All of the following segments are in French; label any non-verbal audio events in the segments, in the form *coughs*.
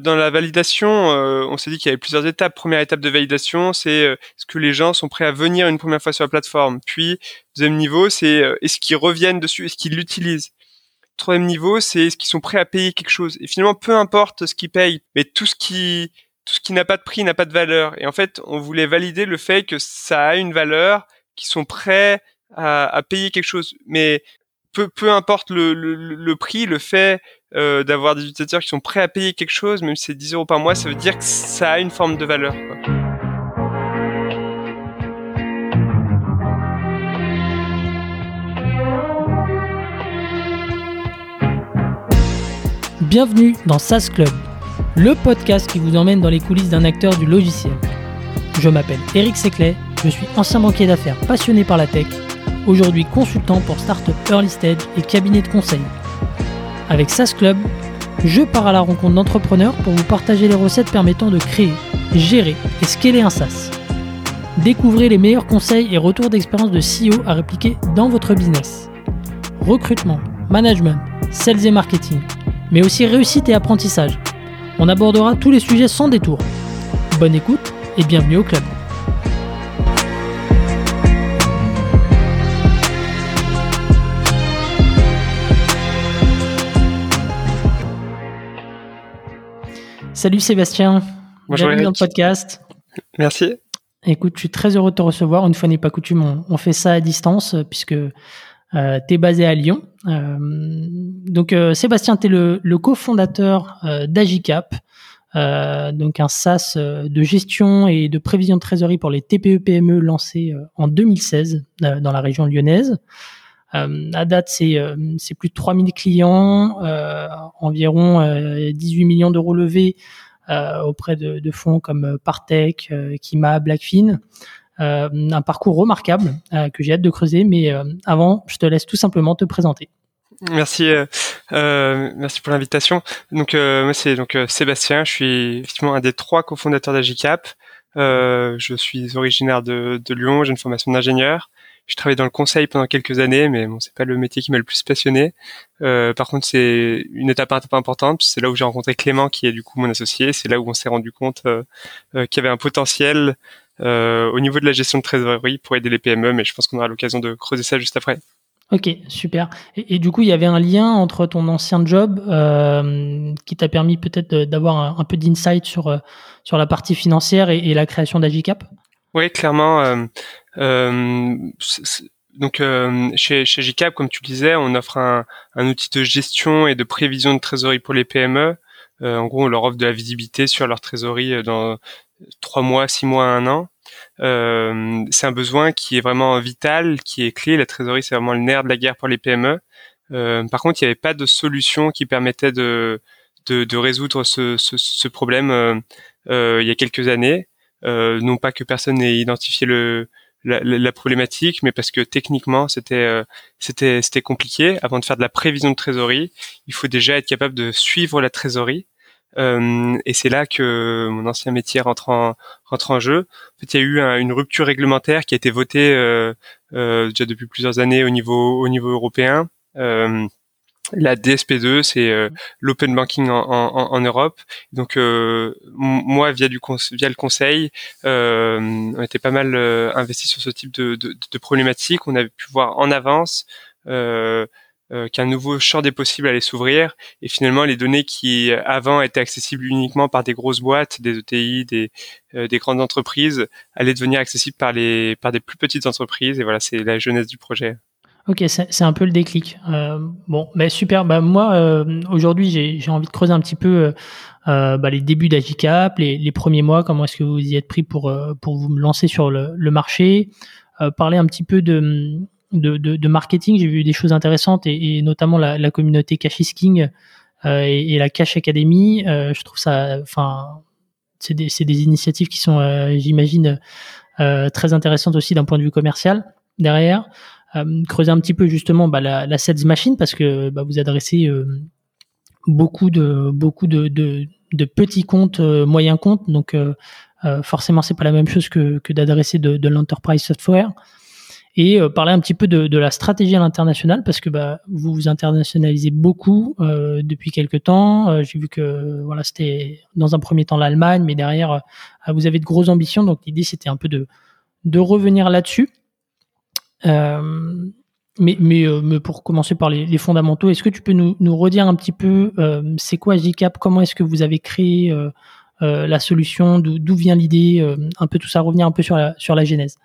Dans la validation, euh, on s'est dit qu'il y avait plusieurs étapes. Première étape de validation, c'est euh, est-ce que les gens sont prêts à venir une première fois sur la plateforme? Puis, deuxième niveau, c'est euh, est-ce qu'ils reviennent dessus, est-ce qu'ils l'utilisent? Troisième niveau, c'est est-ce qu'ils sont prêts à payer quelque chose? Et finalement, peu importe ce qu'ils payent, mais tout ce qui tout ce qui n'a pas de prix n'a pas de valeur. Et en fait, on voulait valider le fait que ça a une valeur, qu'ils sont prêts à, à, payer quelque chose. Mais peu, importe le, prix, le fait euh, d'avoir des utilisateurs qui sont prêts à payer quelque chose, même si c'est 10 euros par mois, ça veut dire que ça a une forme de valeur. Bienvenue dans SaaS Club, le podcast qui vous emmène dans les coulisses d'un acteur du logiciel. Je m'appelle Eric Seclet, je suis ancien banquier d'affaires passionné par la tech, aujourd'hui consultant pour Startup Early Stage et cabinet de conseil. Avec SaaS Club, je pars à la rencontre d'entrepreneurs pour vous partager les recettes permettant de créer, gérer et scaler un SaaS. Découvrez les meilleurs conseils et retours d'expérience de CEO à répliquer dans votre business. Recrutement, management, sales et marketing, mais aussi réussite et apprentissage. On abordera tous les sujets sans détour. Bonne écoute et bienvenue au club. Salut Sébastien. Bonjour Bienvenue dans le podcast. Merci. Écoute, je suis très heureux de te recevoir. Une fois n'est pas coutume, on, on fait ça à distance euh, puisque euh, tu es basé à Lyon. Euh, donc euh, Sébastien, tu es le, le cofondateur d'Agicap, donc un SaaS de gestion et de prévision de trésorerie pour les TPE-PME lancé en 2016 dans la région lyonnaise. Euh, à date, c'est euh, plus de 3000 clients, euh, environ 18 millions d'euros levés auprès de, fonds comme Partech, Kima, Blackfin. un parcours remarquable que j'ai hâte de creuser, mais avant, je te laisse tout simplement te présenter. Merci, merci pour l'invitation. Donc moi c'est donc Sébastien, je suis effectivement un des trois cofondateurs d'Agicap. je suis originaire de Lyon, j'ai une formation d'ingénieur. Je travaillé dans le conseil pendant quelques années, mais bon, c'est pas le métier qui m'a le plus passionné. Euh, par contre, c'est une étape importante. C'est là où j'ai rencontré Clément, qui est du coup mon associé. C'est là où on s'est rendu compte euh, euh, qu'il y avait un potentiel euh, au niveau de la gestion de trésorerie pour aider les PME, mais je pense qu'on aura l'occasion de creuser ça juste après. Ok, super. Et, et, du coup, il y avait un lien entre ton ancien job euh, qui t'a permis peut-être d'avoir un, un, peu d'insight sur sur la partie financière et, et la création d'Agicap? Oui, clairement. Euh, donc euh, chez, chez GCAP, comme tu le disais, on offre un, un, outil de gestion et de prévision de trésorerie pour les PME. Euh, en gros, on leur offre de la visibilité sur leur trésorerie dans trois mois, six mois, un an. Euh, c'est un besoin qui est vraiment vital, qui est clé. La trésorerie, c'est vraiment le nerf de la guerre pour les PME. Euh, par contre, il n'y avait pas de solution qui permettait de, de, de résoudre ce, ce, ce problème il y a quelques années. Euh, non pas que personne n'ait identifié le, la, la, problématique, mais parce que techniquement c'était euh, c'était c'était compliqué. Avant de faire de la prévision de trésorerie, il faut déjà être capable de suivre la trésorerie. Euh, et c'est là que mon ancien métier rentre en rentre en jeu. En fait, il y a eu une rupture réglementaire qui a été votée euh, euh, déjà depuis plusieurs années au niveau au niveau européen. Euh, la DSP2, c'est euh, l'open banking en, en, en, Europe. Donc euh, moi, via du via le conseil, euh, on était pas mal euh, investi sur ce type de, de, de problématiques. On avait pu voir en avance euh, qu'un nouveau champ des possibles allait s'ouvrir. Et finalement, les données qui avant étaient accessibles uniquement par des grosses boîtes, des ETI, des, des grandes entreprises, allaient devenir accessibles par les par des plus petites entreprises. Et voilà, c'est la jeunesse du projet. Ok, c'est un peu le déclic. Euh, bon, bah super. Bah moi, euh, aujourd'hui, j'ai envie de creuser un petit peu euh, bah, les débuts d'Agicap, les, premiers mois. Comment est-ce que vous y êtes pris pour vous lancer sur le, marché Parler un petit peu de marketing. J'ai vu des choses intéressantes et, notamment la, communauté Cash King et, la Cash Academy. je trouve ça, enfin, c'est des initiatives qui sont, j'imagine, très intéressantes aussi d'un point de vue commercial derrière. Euh, creuser un petit peu justement bah, la, la sales machine parce que bah, vous adressez euh, beaucoup de petits comptes, euh, moyens comptes, donc forcément c'est pas la même chose que, d'adresser de, de l'enterprise software. et parler un petit peu de, la stratégie à l'international parce que bah, vous vous internationalisez beaucoup depuis quelques temps. J'ai vu que c'était dans un premier temps l'Allemagne, mais derrière vous avez de grosses ambitions. Donc l'idée c'était un peu de revenir là-dessus. Euh, mais, euh, mais, pour commencer par les, fondamentaux, est-ce que tu peux nous, redire un petit peu euh, c'est quoi JCap Comment est-ce que vous avez créé la solution? D'où vient l'idée Un peu tout ça, revenir un peu sur la, sur la genèse.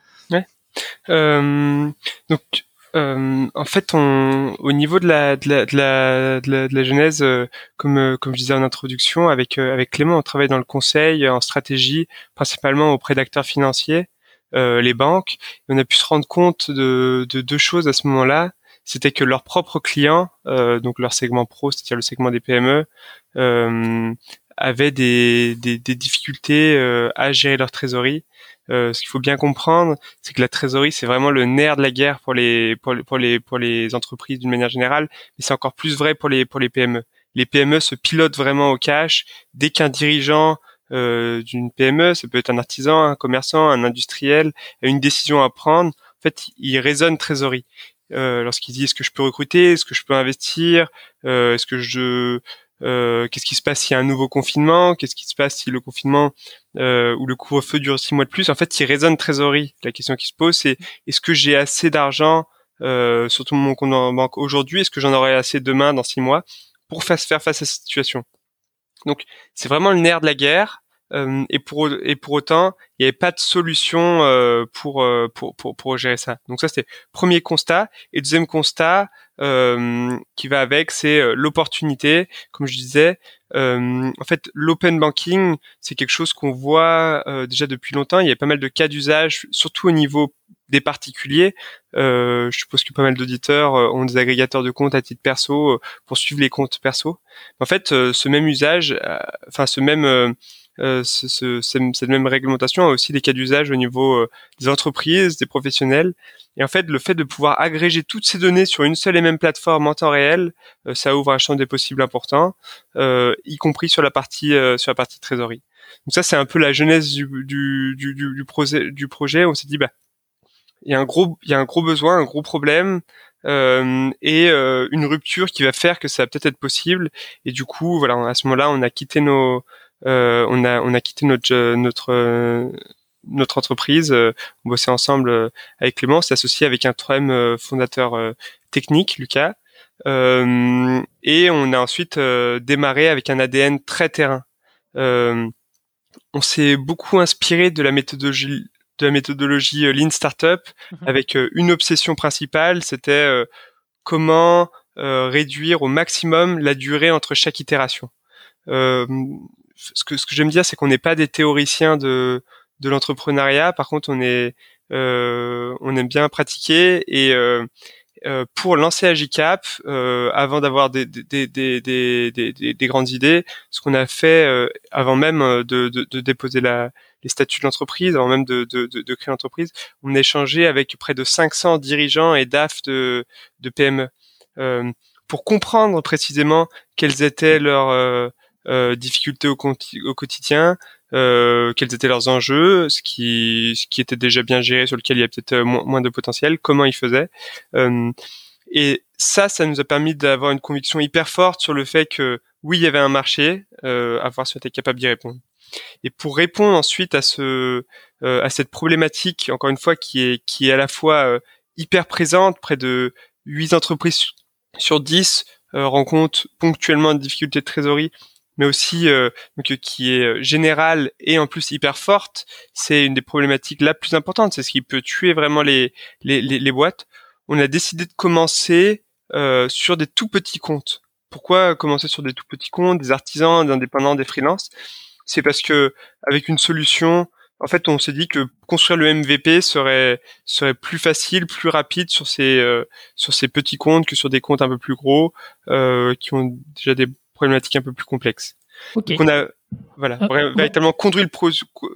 Donc, en fait, au niveau de la, de la, de la genèse, comme, comme je disais en introduction, avec, avec Clément, on travaille dans le conseil, en stratégie, principalement auprès d'acteurs financiers. Euh, les banques. on a pu se rendre compte de, deux choses à ce moment-là. C'était que leurs propres clients, euh, donc leur segment pro, c'est-à-dire le segment des PME, euh, avaient des, difficultés à gérer leur trésorerie. ce qu'il faut bien comprendre, c'est que la trésorerie, c'est vraiment le nerf de la guerre pour les pour, pour les pour les entreprises d'une manière générale, mais c'est encore plus vrai pour les pour les PME. Les PME se pilotent vraiment au cash. Dès qu'un dirigeant euh, d'une PME, ça peut être un artisan, un commerçant, un industriel, une décision à prendre. En fait, il raisonne trésorerie. Euh, lorsqu'il dit est-ce que je peux recruter, est-ce que je peux investir, euh, est-ce que je euh, qu'est-ce qui se passe s'il y a un nouveau confinement, qu'est-ce qui se passe si le confinement euh, ou le couvre-feu dure six mois de plus. En fait, il raisonne trésorerie. La question qui se pose, c'est est-ce que j'ai assez d'argent, euh, surtout mon compte en banque aujourd'hui, est-ce que j'en aurai assez demain dans six mois pour faire face à cette situation? Donc c'est vraiment le nerf de la guerre. Euh, et pour et pour autant, il n'y avait pas de solution euh, pour, euh, pour, pour pour gérer ça. Donc ça c'était premier constat. Et deuxième constat euh, qui va avec, c'est euh, l'opportunité. Comme je disais, en fait, l'open banking, c'est quelque chose qu'on voit déjà depuis longtemps. Il y a pas mal de cas d'usage, surtout au niveau des particuliers. Euh, je suppose que pas mal d'auditeurs ont des agrégateurs de comptes à titre perso pour suivre les comptes perso. En fait, ce même usage, enfin ce même euh, ce, ce, cette même réglementation a aussi des cas d'usage au niveau euh, des entreprises, des professionnels. Et en fait, le fait de pouvoir agréger toutes ces données sur une seule et même plateforme en temps réel, euh, ça ouvre un champ des possibles important, y compris sur la partie sur la partie trésorerie. Donc ça, c'est un peu la genèse du, du, du, du, projet. Du projet. On s'est dit, bah, il y a un gros, il y a un gros besoin, un gros problème. Euh, et euh, une rupture qui va faire que ça va peut-être être possible. Et du coup, voilà, à ce moment-là, on a quitté nos, euh, on a on a quitté notre euh, notre euh, notre entreprise, on bossait ensemble avec Clément, s'est associé avec un troisième fondateur technique, Lucas, et on a ensuite démarré avec un ADN très terrain. on s'est beaucoup inspiré de la méthodologie de la méthodologie Lean Startup mhm. avec une obsession principale, c'était comment réduire au maximum la durée entre chaque itération. Euh, ce que, ce que j'aime dire, c'est qu'on n'est pas des théoriciens de, de l'entrepreneuriat. Par contre, on est, euh, on aime bien pratiquer et euh, euh, pour lancer Agicap, euh, avant d'avoir des, des, des, des, des, des, grandes idées, ce qu'on a fait euh, avant même de, de, de déposer la, les statuts de l'entreprise, avant même de, de, de, créer l'entreprise, on a échangé avec près de 500 dirigeants et DAF de, de PME euh, pour comprendre précisément quels étaient leurs euh, difficultés au, au quotidien, euh, quels étaient leurs enjeux, ce qui, ce qui était déjà bien géré, sur lequel il y a peut-être euh, moins, de potentiel, comment ils faisaient. Euh, et ça, ça nous a permis d'avoir une conviction hyper forte sur le fait que oui, il y avait un marché, euh, à voir si on était capable d'y répondre. Et pour répondre ensuite à ce, euh, à cette problématique, encore une fois, qui est, qui est à la fois hyper présente, près de 8 entreprises sur 10 rencontrent ponctuellement des difficultés de trésorerie mais aussi euh, donc, qui est euh, générale et en plus hyper forte, c'est une des problématiques la plus importante. C'est ce qui peut tuer vraiment les, les, les, boîtes. On a décidé de commencer euh, sur des tout petits comptes. Pourquoi commencer sur des tout petits comptes, des artisans, des indépendants, des freelances? C'est parce que avec une solution, en fait, on s'est dit que construire le MVP serait serait plus facile, plus rapide sur ces euh, sur ces petits comptes que sur des comptes un peu plus gros euh, qui ont déjà des problématique un peu plus complexe. Donc on a voilà, euh, véritablement construit le,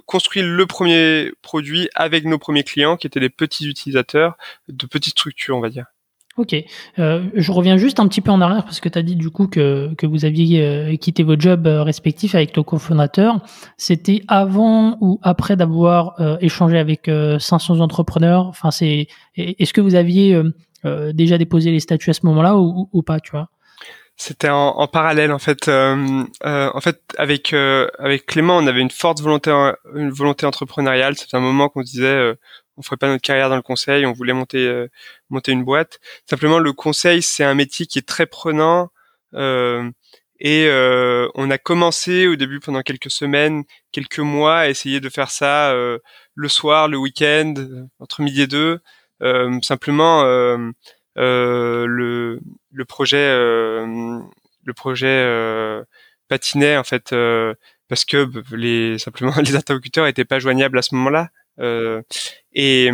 construit le premier produit avec nos premiers clients qui étaient des petits utilisateurs de petites structures, on va dire. Ok, euh, je reviens juste un petit peu en arrière parce que tu as dit du coup que, que vous aviez euh, quitté vos jobs euh, respectifs avec ton cofondateur. C'était avant ou après d'avoir échangé avec 500 entrepreneurs? Enfin, c'est est-ce que vous aviez déjà déposé les statuts à ce moment-là ou, pas, tu vois? C'était en, en, parallèle en fait. en fait, avec avec Clément, on avait une forte volonté une volonté entrepreneuriale. C'était un moment qu'on disait on ferait pas notre carrière dans le conseil, on voulait monter monter une boîte. Simplement, le conseil, c'est un métier qui est très prenant. Euh, et euh, on a commencé au début pendant quelques semaines, quelques mois, à essayer de faire ça le soir, le week-end, entre midi et deux. simplement, le, le projet, le projet patinait en fait parce que les simplement *laughs* les interlocuteurs étaient pas joignables à ce moment-là. Euh, et,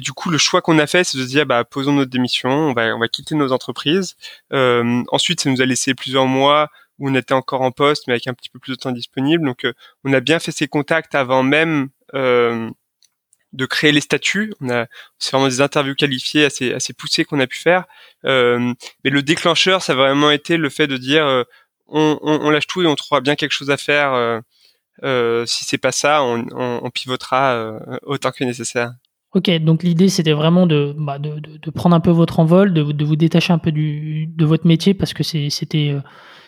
du coup, le choix qu'on a fait, c'est de se dire, bah, posons notre démission, on va, on va quitter nos entreprises. Euh, ensuite, ça nous a laissé plusieurs mois où on était encore en poste, mais avec un petit peu plus de temps disponible. Donc, euh, on a bien fait ces contacts avant même de créer les statuts. On a, c'est vraiment des interviews qualifiées assez, assez poussées qu'on a pu faire. Euh, mais le déclencheur, ça a vraiment été le fait de dire, on, on, on, lâche tout et on trouvera bien quelque chose à faire si c'est pas ça, on, on, pivotera euh, autant que nécessaire. Ok, donc l'idée c'était vraiment de, bah, de, de, prendre un peu votre envol, de, de vous détacher un peu du, de votre métier parce que c'était euh,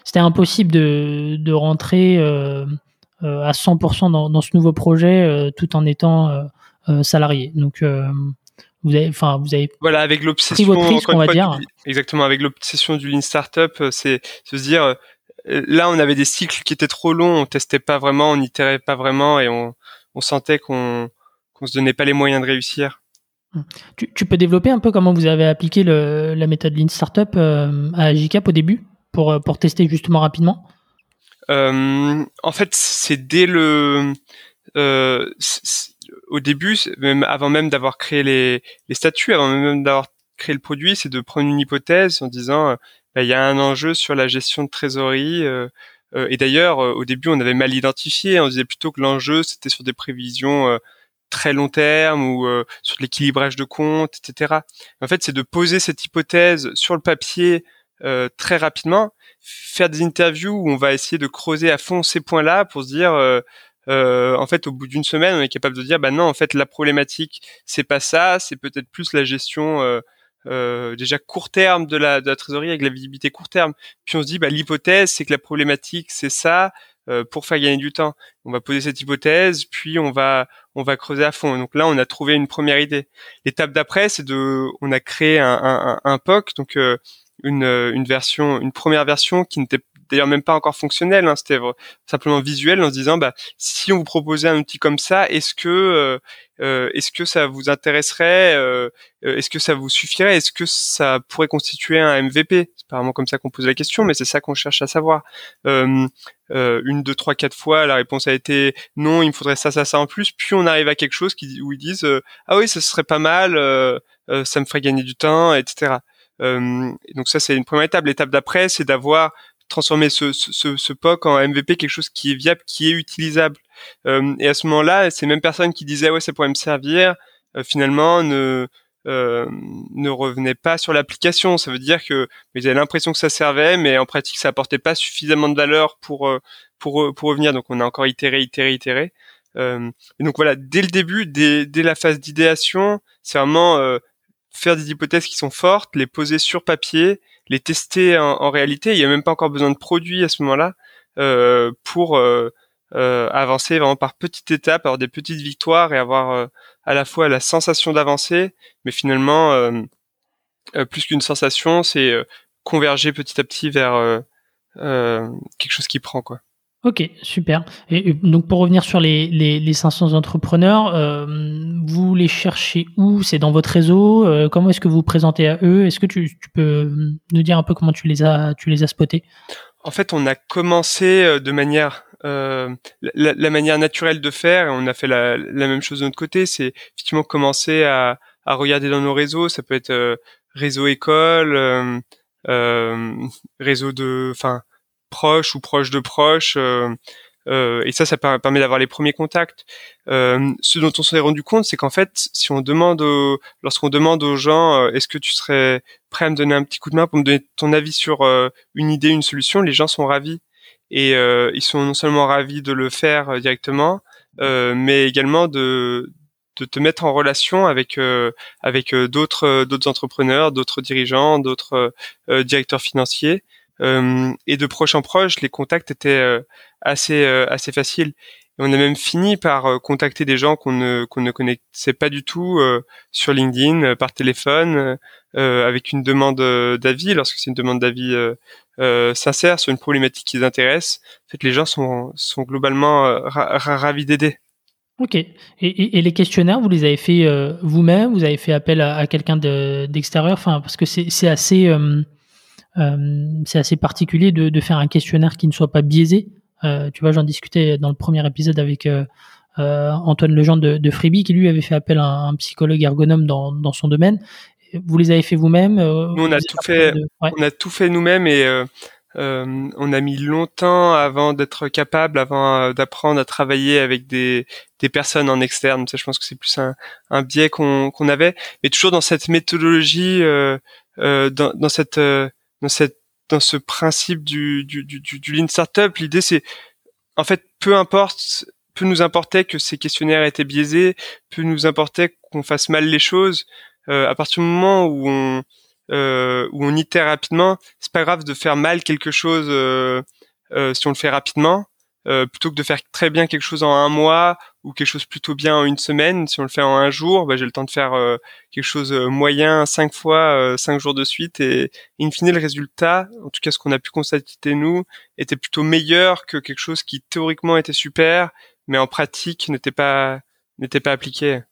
c'était impossible de, de rentrer euh, à 100% dans, dans, ce nouveau projet tout en étant salarié. Donc vous avez, enfin vous avez voilà avec l'obsession, on va dire. exactement avec l'obsession du lean startup, c'est se dire là, on avait des cycles qui étaient trop longs, on testait pas vraiment, on n'itérait pas vraiment et on, sentait qu'on qu'on se donnait pas les moyens de réussir. Tu, peux développer un peu comment vous avez appliqué la méthode Lean Startup euh, à GCAP au début pour, euh, pour tester justement rapidement? Euh, En fait, c'est dès le au début, même avant même d'avoir créé les, les statuts, avant même d'avoir créé le produit, c'est de prendre une hypothèse en disant il y a un enjeu sur la gestion de trésorerie. Euh, euh, et d'ailleurs, euh, au début, on avait mal identifié. On disait plutôt que l'enjeu, c'était sur des prévisions très long terme ou sur l'équilibrage de comptes, etc. En fait, c'est de poser cette hypothèse sur le papier très rapidement, faire des interviews où on va essayer de creuser à fond ces points-là pour se dire, en fait, au bout d'une semaine, on est capable de dire, bah non, en fait, la problématique, c'est pas ça, c'est peut-être plus la gestion euh, déjà court terme de la, de la trésorerie avec la visibilité court terme. Puis on se dit, bah, l'hypothèse, c'est que la problématique, c'est ça, euh, pour faire gagner du temps. On va poser cette hypothèse, puis on va on va creuser à fond. Donc là, on a trouvé une première idée. L'étape d'après, c'est de, on a créé un, un, un POC, donc euh, une, une version, une première version qui n'était d'ailleurs même pas encore fonctionnel, hein, c'était simplement visuel en se disant bah si on vous proposait un outil comme ça, est-ce que euh, euh est-ce que ça vous intéresserait, euh, euh, est-ce que ça vous suffirait, est-ce que ça pourrait constituer un MVP C'est pas vraiment comme ça qu'on pose la question, mais c'est ça qu'on cherche à savoir. Euh, une, deux, trois, quatre fois, la réponse a été non, il me faudrait ça, ça, ça en plus. Puis on arrive à quelque chose qui, où ils disent ah oui, ça serait pas mal, ça me ferait gagner du temps, etc. Euh, donc ça c'est une première étape. L'étape d'après c'est d'avoir transformer ce, ce, ce, POC en MVP quelque chose qui est viable, qui est utilisable. Euh, et à ce moment-là, ces mêmes personnes qui disaient ouais ça pourrait me servir, euh, finalement ne euh, ne revenaient pas sur l'application. Ça veut dire que ils avaient l'impression que ça servait, mais en pratique ça apportait pas suffisamment de valeur pour pour pour revenir. Donc on a encore itéré, itéré, itéré. et donc voilà, dès le début, dès, dès la phase d'idéation, c'est vraiment faire des hypothèses qui sont fortes, les poser sur papier les tester en, réalité. Il n'y a même pas encore besoin de produits à ce moment-là euh, pour euh, euh, avancer vraiment par petites étapes, avoir des petites victoires et avoir à la fois la sensation d'avancer, mais finalement plus qu'une sensation, c'est converger petit à petit vers quelque chose qui prend quoi. Ok, super. Et donc pour revenir sur les, les, les 500 entrepreneurs, euh, vous les cherchez où? C'est dans votre réseau? Euh, Comment est-ce que vous vous présentez à eux? Est-ce que tu, peux nous dire un peu comment tu les as, tu les as spotés? En fait, on a commencé euh, de manière euh, la, manière naturelle de faire, et on a fait la, même chose de notre côté, c'est effectivement commencer à, à, regarder dans nos réseaux. Ça peut être euh, réseau école, réseau de, enfin proche ou proche de proche, euh, Euh, et ça, ça permet d'avoir les premiers contacts. Euh, ce dont on s'est rendu compte, c'est qu'en fait, si on demande, lorsqu'on demande aux gens, euh, est-ce que tu serais prêt à me donner un petit coup de main pour me donner ton avis sur une idée, une solution, les gens sont ravis. Et ils sont non seulement ravis de le faire directement, mais également de de te mettre en relation avec avec d'autres d'autres entrepreneurs, d'autres dirigeants, d'autres directeurs financiers euh, et de proche en proche, les contacts étaient euh, assez euh, assez faciles. On a même fini par contacter des gens qu'on ne qu'on ne connaissait pas du tout sur LinkedIn, par téléphone, avec une demande d'avis. Lorsque c'est une demande d'avis sincère sur une problématique qui les intéresse, en fait, les gens sont sont globalement ravis d'aider. Ok. Et, les questionnaires, vous les avez fait vous-même? Vous avez fait appel à, quelqu'un d'extérieur? Enfin, parce que c'est assez euh, c'est assez particulier de, de, faire un questionnaire qui ne soit pas biaisé. Euh, tu vois, j'en discutais dans le premier épisode avec euh, Antoine Legendre de, de Freebie, qui lui avait fait appel à un, psychologue ergonome dans, dans son domaine. Vous les avez fait vous-même Nous, on a tout fait. On a tout fait nous-mêmes et euh, on a mis longtemps avant d'être capable, avant d'apprendre à travailler avec des, des personnes en externe. Ça, je pense que c'est plus un, un biais qu'on qu'on avait, mais toujours dans cette méthodologie, euh, dans, dans cette dans cette dans ce principe du du du, du lean startup, l'idée c'est en fait peu importe peu nous importait que ces questionnaires étaient biaisés, peu nous importait qu'on fasse mal les choses. Euh, à partir du moment où on euh, où on itère rapidement, c'est pas grave de faire mal quelque chose euh, si on le fait rapidement. Plutôt que de faire très bien quelque chose en un mois ou quelque chose plutôt bien en une semaine, si on le fait en un jour, bah, j'ai le temps de faire euh, quelque chose euh, moyen cinq fois, cinq jours de suite, et in fine le résultat, en tout cas ce qu'on a pu constater nous, était plutôt meilleur que quelque chose qui théoriquement était super, mais en pratique n'était pas n'était pas appliqué.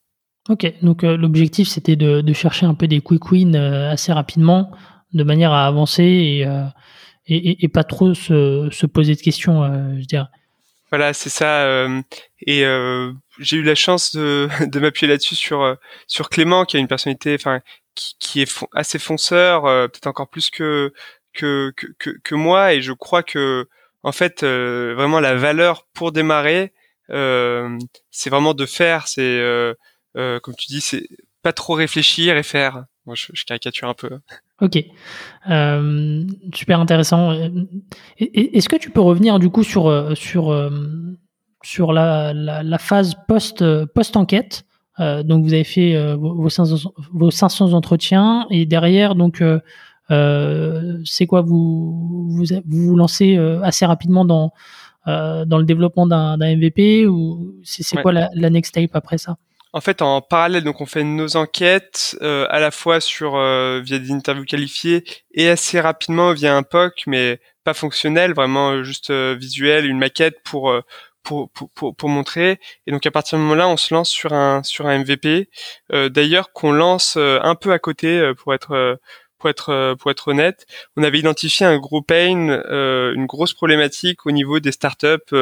Ok, donc l'objectif c'était de, de, chercher un peu des quick wins assez rapidement, de manière à avancer et, et, et, pas trop se, se poser de questions, je dirais. Voilà, c'est ça. Euh, et euh, j'ai eu la chance *laughs* de, m'appuyer là-dessus sur euh, sur Clément, qui a une personnalité, enfin, qui, est assez fonceur, peut-être encore plus que, que que, que moi. Et je crois que en fait, vraiment la valeur pour démarrer, c'est vraiment de faire. C'est comme tu dis, c'est pas trop réfléchir et faire. Moi, je, je caricature un peu. Ok, euh, super intéressant. Est-ce que tu peux revenir du coup sur euh, sur euh, sur la, la, la phase post post enquête euh, Donc vous avez fait euh, vos 500, vos 500 entretiens et derrière donc c'est quoi vous, vous vous lancez assez rapidement dans dans le développement d'un MVP ou c'est quoi la, la next step après ça? En fait, en parallèle, donc on fait nos enquêtes euh, à la fois sur euh, via des interviews qualifiées et assez rapidement via un POC, mais pas fonctionnel, vraiment euh, juste visuel, une maquette pour, pour, pour, pour, montrer. Et donc à partir ce moment-là, on se lance sur un sur un MVP. D'ailleurs, qu'on lance un peu à côté pour être pour être pour être honnête. On avait identifié un gros pain, une grosse problématique au niveau des startups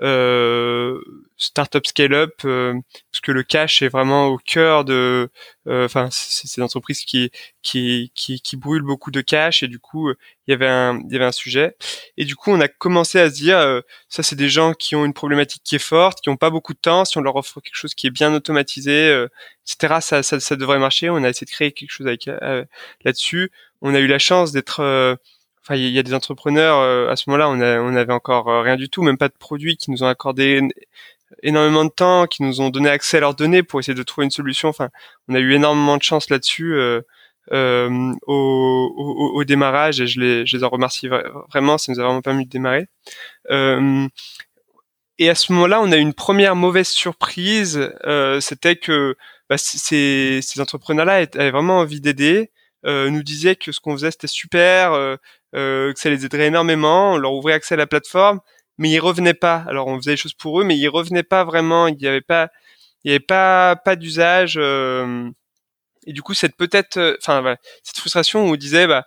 euh, startup scale-up, euh, parce que le cash est vraiment au cœur de, euh, enfin, c'est ces entreprises qui, qui qui qui brûlent beaucoup de cash et du coup, il y avait un il y avait un sujet et du coup, on a commencé à se dire, ça c'est des gens qui ont une problématique qui est forte, qui ont pas beaucoup de temps, si on leur offre quelque chose qui est bien automatisé, etc., ça, ça ça devrait marcher. On a essayé de créer quelque chose avec là-dessus. On a eu la chance d'être enfin il y, a des entrepreneurs euh, à ce moment-là on, avait encore euh, rien du tout même pas de produits qui nous ont accordé énormément de temps qui nous ont donné accès à leurs données pour essayer de trouver une solution. Enfin on a eu énormément de chance là-dessus euh, euh, au, au, au, démarrage et je les, je les en remercie vraiment ça nous a vraiment permis de démarrer. Euh, et à ce moment-là on a eu une première mauvaise surprise c'était que bah, ces, ces entrepreneurs-là avaient vraiment envie d'aider euh, nous disaient que ce qu'on faisait c'était super, euh, que ça les aiderait énormément, on leur ouvrait accès à la plateforme, mais ils revenaient pas. Alors on faisait les choses pour eux, mais ils revenaient pas vraiment. Il y avait pas, il y avait pas pas d'usage. et du coup cette peut-être, enfin cette frustration où on disait bah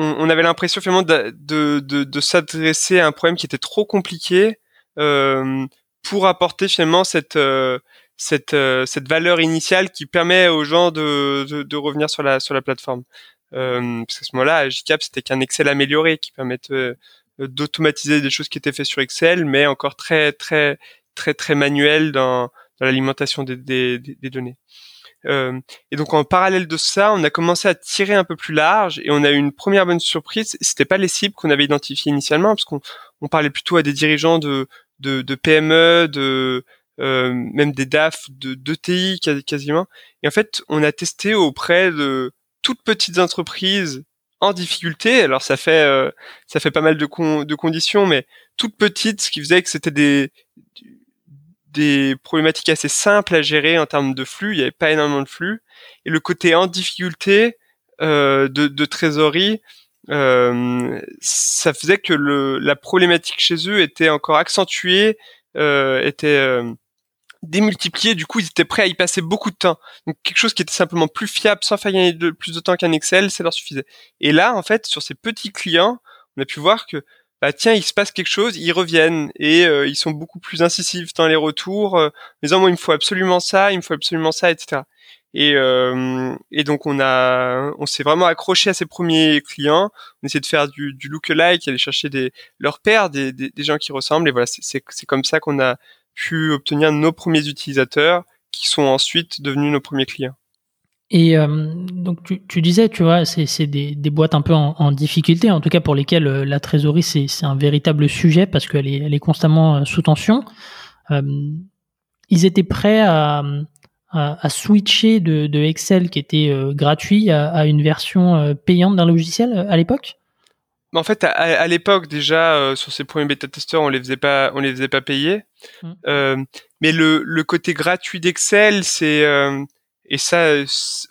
on, avait l'impression finalement de, de, s'adresser à un problème qui était trop compliqué euh, pour apporter finalement cette cette, euh, cette valeur initiale qui permet aux gens de, de, de revenir sur la, sur la plateforme. Euh, parce qu'à ce moment-là, GCAP, c'était qu'un Excel amélioré qui permettait d'automatiser des choses qui étaient faites sur Excel, mais encore très très très très manuel dans, l'alimentation des, données. Euh, et donc en parallèle de ça, on a commencé à tirer un peu plus large et on a eu une première bonne surprise. C'était pas les cibles qu'on avait identifiées initialement, parce qu'on on parlait plutôt à des dirigeants de, PME, de euh, même des DAF, de d'ETI quasiment. Et en fait, on a testé auprès de toutes petites entreprises en difficulté. Alors ça fait euh, ça fait pas mal de, conditions, mais toutes petites, ce qui faisait que c'était des des problématiques assez simples à gérer en termes de flux. Il n'y avait pas énormément de flux. Et le côté en difficulté euh, de, trésorerie, euh, ça faisait que la problématique chez eux était encore accentuée, était démultipliée. Du coup, ils étaient prêts à y passer beaucoup de temps. Donc quelque chose qui était simplement plus fiable, sans faire gagner de, plus de temps qu'un Excel, ça leur suffisait. Et là, en fait, sur ces petits clients, on a pu voir que bah tiens, il se passe quelque chose, ils reviennent et euh, ils sont beaucoup plus incisifs dans les retours, euh, disant moi il me faut absolument ça, il me faut absolument ça, etc. Et, euh, et donc on a, on s'est vraiment accroché à ces premiers clients. On essaie de faire du, du look-alike, aller chercher des leurs pairs, des, des, des gens qui ressemblent. Et voilà, c'est comme ça qu'on a pu obtenir nos premiers utilisateurs, qui sont ensuite devenus nos premiers clients. Et euh, donc tu, disais, tu vois, c'est des, des, boîtes un peu en, difficulté, en tout cas pour lesquelles euh, la trésorerie c'est un véritable sujet parce qu'elle est, elle est constamment euh, sous tension. Ils étaient prêts à, à, switcher de, Excel qui était gratuit à, une version payante d'un logiciel à l'époque? En fait, à, à l'époque déjà sur ces premiers bêta testeurs, on les faisait pas, on les faisait pas payer. Mmh. mais le, le côté gratuit d'Excel, c'est et ça,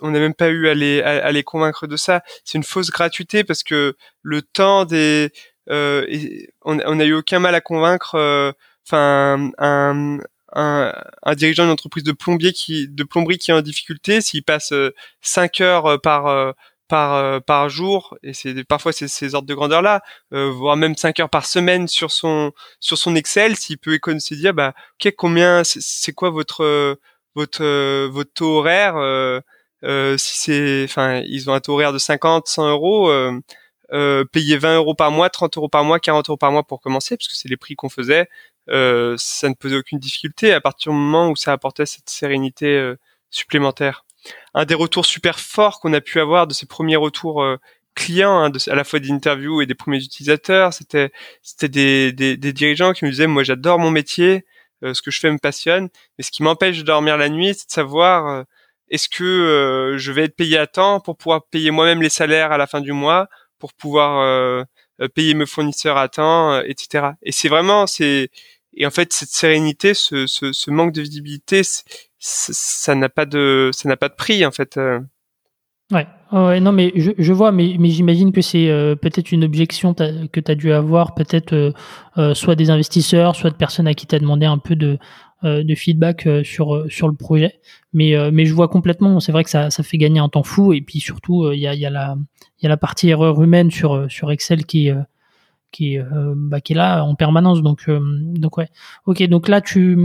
on n'a même pas eu à les, à, les convaincre de ça. C'est une fausse gratuité parce que le temps des, euh, on, n'a eu aucun mal à convaincre, euh, enfin un, un, un, dirigeant d'une entreprise de plombier qui, de plomberie qui est en difficulté, s'il passe 5 euh, heures par par par jour et c'est parfois c'est ces ordres de grandeur là voire même 5 heures par semaine sur son sur son Excel s'il peut économiser dire bah ok combien c'est quoi votre votre euh, votre taux horaire, euh, euh, si c'est, enfin, ils ont un taux horaire de 50, 100 euros. Euh, payer 20 euros par mois, 30 euros par mois, 40 euros par mois pour commencer, parce que c'est les prix qu'on faisait. Euh, ça ne posait aucune difficulté à partir du moment où ça apportait cette sérénité euh, supplémentaire. Un des retours super forts qu'on a pu avoir de ces premiers retours clients, hein, à la fois d'interviews et des premiers utilisateurs, c'était c'était des, des, des, dirigeants qui me disaient moi j'adore mon métier, euh, ce que je fais me passionne, mais ce qui m'empêche de dormir la nuit, c'est de savoir euh, est-ce que euh, je vais être payé à temps pour pouvoir payer moi-même les salaires à la fin du mois, pour pouvoir payer mes fournisseurs à temps, etc. Et c'est vraiment, c'est et en fait cette sérénité, ce, ce, ce manque de visibilité, ça n'a pas de, ça n'a pas de prix en fait. Ouais. ouais, non, mais je, je vois, mais, mais j'imagine que c'est euh, peut-être une objection que tu as dû avoir, peut-être euh, euh, soit des investisseurs, soit de personnes à qui tu as demandé un peu de, de feedback sur, sur le projet. Mais, mais je vois complètement, c'est vrai que ça, ça fait gagner un temps fou, et puis surtout, il y, a, y, a la, y a la partie erreur humaine sur, sur Excel qui, qui, bah, qui est là en permanence. Donc, donc ouais. Ok, donc là, tu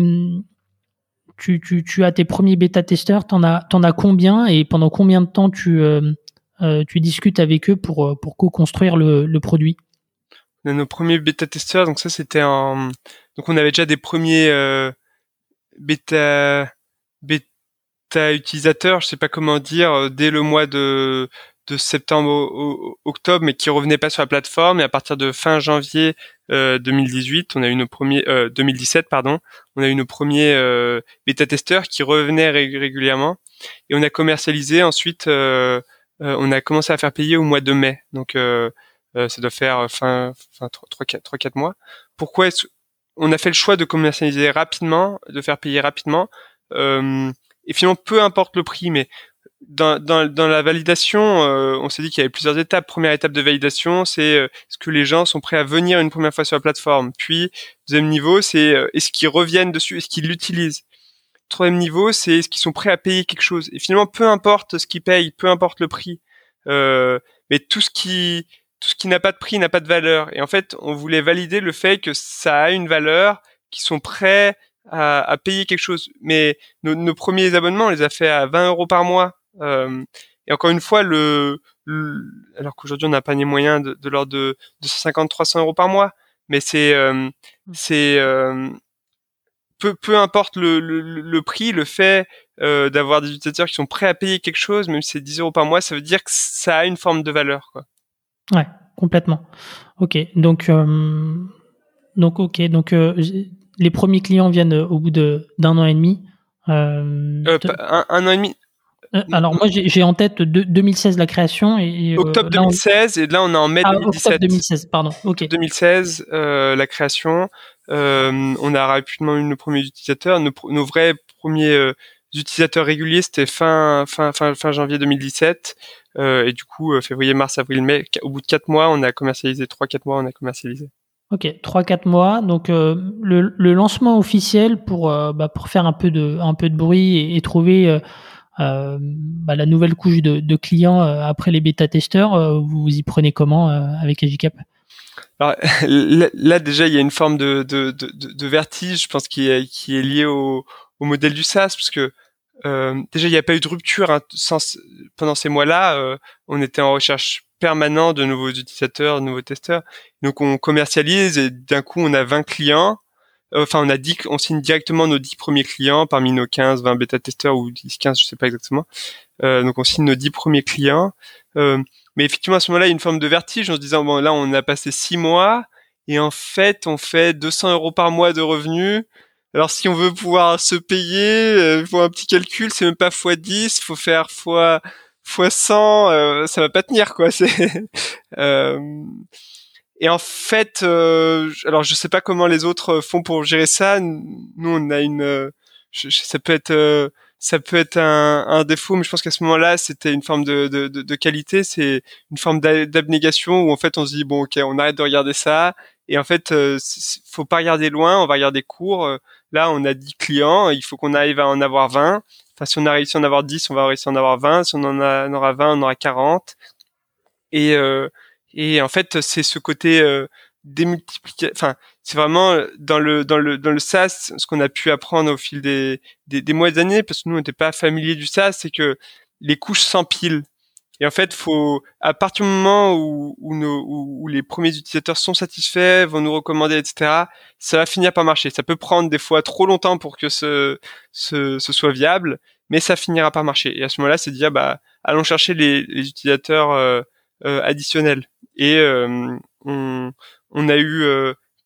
tu, as tes premiers bêta-testeurs, t'en as, t'en as combien et pendant combien de temps tu, euh, euh, tu discutes avec eux pour, euh, co-construire le, le produit? On a nos premiers bêta-testeurs, donc ça c'était en... Donc on avait déjà des premiers bêta... bêta utilisateurs, je sais pas comment dire, dès le mois de de septembre au, octobre, mais qui revenait pas sur la plateforme. Et à partir de fin janvier 2018, euh, on a eu nos premiers, euh, 2017 pardon, on a eu nos premiers euh, bêta testeurs qui revenaient régulièrement. Et on a commercialisé ensuite. Euh, euh, on a commencé à faire payer au mois de mai. Donc ça doit faire fin, fin 3 4 3 4 mois. Pourquoi est-ce on a fait le choix de commercialiser rapidement, de faire payer rapidement. et finalement, peu importe le prix, mais dans, dans, dans, la validation, euh, on s'est dit qu'il y avait plusieurs étapes. Première étape de validation, c'est euh, est-ce que les gens sont prêts à venir une première fois sur la plateforme? Puis, deuxième niveau, c'est euh, est-ce qu'ils reviennent dessus, est-ce qu'ils l'utilisent? Troisième niveau, c'est est-ce qu'ils sont prêts à payer quelque chose? Et finalement, peu importe ce qu'ils payent, peu importe le prix, mais tout ce qui tout ce qui n'a pas de prix n'a pas de valeur. Et en fait, on voulait valider le fait que ça a une valeur, qu'ils sont prêts à, à, payer quelque chose. Mais nos, nos premiers abonnements, on les a fait à 20 euros par mois euh, et encore une fois, le, alors qu'aujourd'hui on n'a pas les moyens de, de l'ordre de 250-300 euros par mois, mais c'est mmh. c'est peu, peu importe le, le, le, prix, le fait euh, d'avoir des utilisateurs qui sont prêts à payer quelque chose, même si c'est 10 euros par mois, ça veut dire que ça a une forme de valeur. Quoi. Ouais, complètement. Ok, donc euh, donc ok, donc euh, les premiers clients viennent au bout de d'un an et demi. Euh, un, un, an et demi. Alors moi j'ai en tête 2016 la création et, octobre 2016 et là on est en mai ah, 2017. Octobre 2016 pardon. Ok. 2016 la création. on a rapidement eu nos premiers utilisateurs. Nos, nos vrais premiers utilisateurs réguliers, c'était fin, fin, fin, fin janvier 2017. Euh, et du coup, euh, février, mars, avril, mai, au bout de 4 mois, on a commercialisé. 3-4 mois, on a commercialisé. Ok, 3-4 mois. Donc, euh, le, le, lancement officiel pour, euh, bah, pour faire un peu de, un peu de bruit et, et trouver euh, bah, la nouvelle couche de, de clients après les bêta-testeurs, vous y prenez comment avec Agicap? *laughs* Là, déjà, il y a une forme de, de, de, de vertige, je pense, qui est, qui est liée au, au modèle du SaaS, parce que euh, déjà, il n'y a pas eu de rupture hein, sans, pendant ces mois-là. Euh, on était en recherche permanente de nouveaux utilisateurs, de nouveaux testeurs. Donc, on commercialise et d'un coup, on a 20 clients. Enfin, on a dit on signe directement nos 10 premiers clients parmi nos 15, 20 bêta-testeurs ou 10, 15, je sais pas exactement. Euh, donc, on signe nos 10 premiers clients. Euh, mais effectivement, à ce moment-là, il y a une forme de vertige en se disant, bon, là, on a passé 6 mois et en fait, on fait 200 euros par mois de revenus. Alors si on veut pouvoir se payer, euh, il un petit calcul, c'est même pas x 10, faut faire x fois 100, euh, ça va pas tenir quoi. *laughs* C'est euh, et en fait, alors je sais pas comment les autres font pour gérer ça. Nous on a une, ça peut être ça peut être un, un, défaut, mais je pense qu'à ce moment-là, c'était une forme de, de, de qualité, c'est une forme d'abnégation où en fait on se dit bon ok, on arrête de regarder ça, et en fait, euh, faut pas regarder loin, on va regarder court. Là, on a 10 clients, il faut qu'on arrive à en avoir 20. Enfin, si on a réussi à en avoir 10, on va réussir à en avoir 20. Si on en, a, aura 20, on aura 40. Et, euh, et en fait, c'est ce côté euh, démultiplication. Enfin, c'est vraiment euh, dans le dans le dans le SaaS ce qu'on a pu apprendre au fil des des, des mois d'années, parce que nous on n'était pas familiers du SaaS, c'est que les couches s'empilent. Et en fait, faut à partir du moment où, où, nos, où, les premiers utilisateurs sont satisfaits, vont nous recommander, etc., ça va finir par marcher. Ça peut prendre des fois trop longtemps pour que ce, ce, ce soit viable, mais ça finira par marcher. Et à ce moment-là, c'est dire, bah, allons chercher les, les utilisateurs euh, euh, additionnels. Et euh, on, on, a eu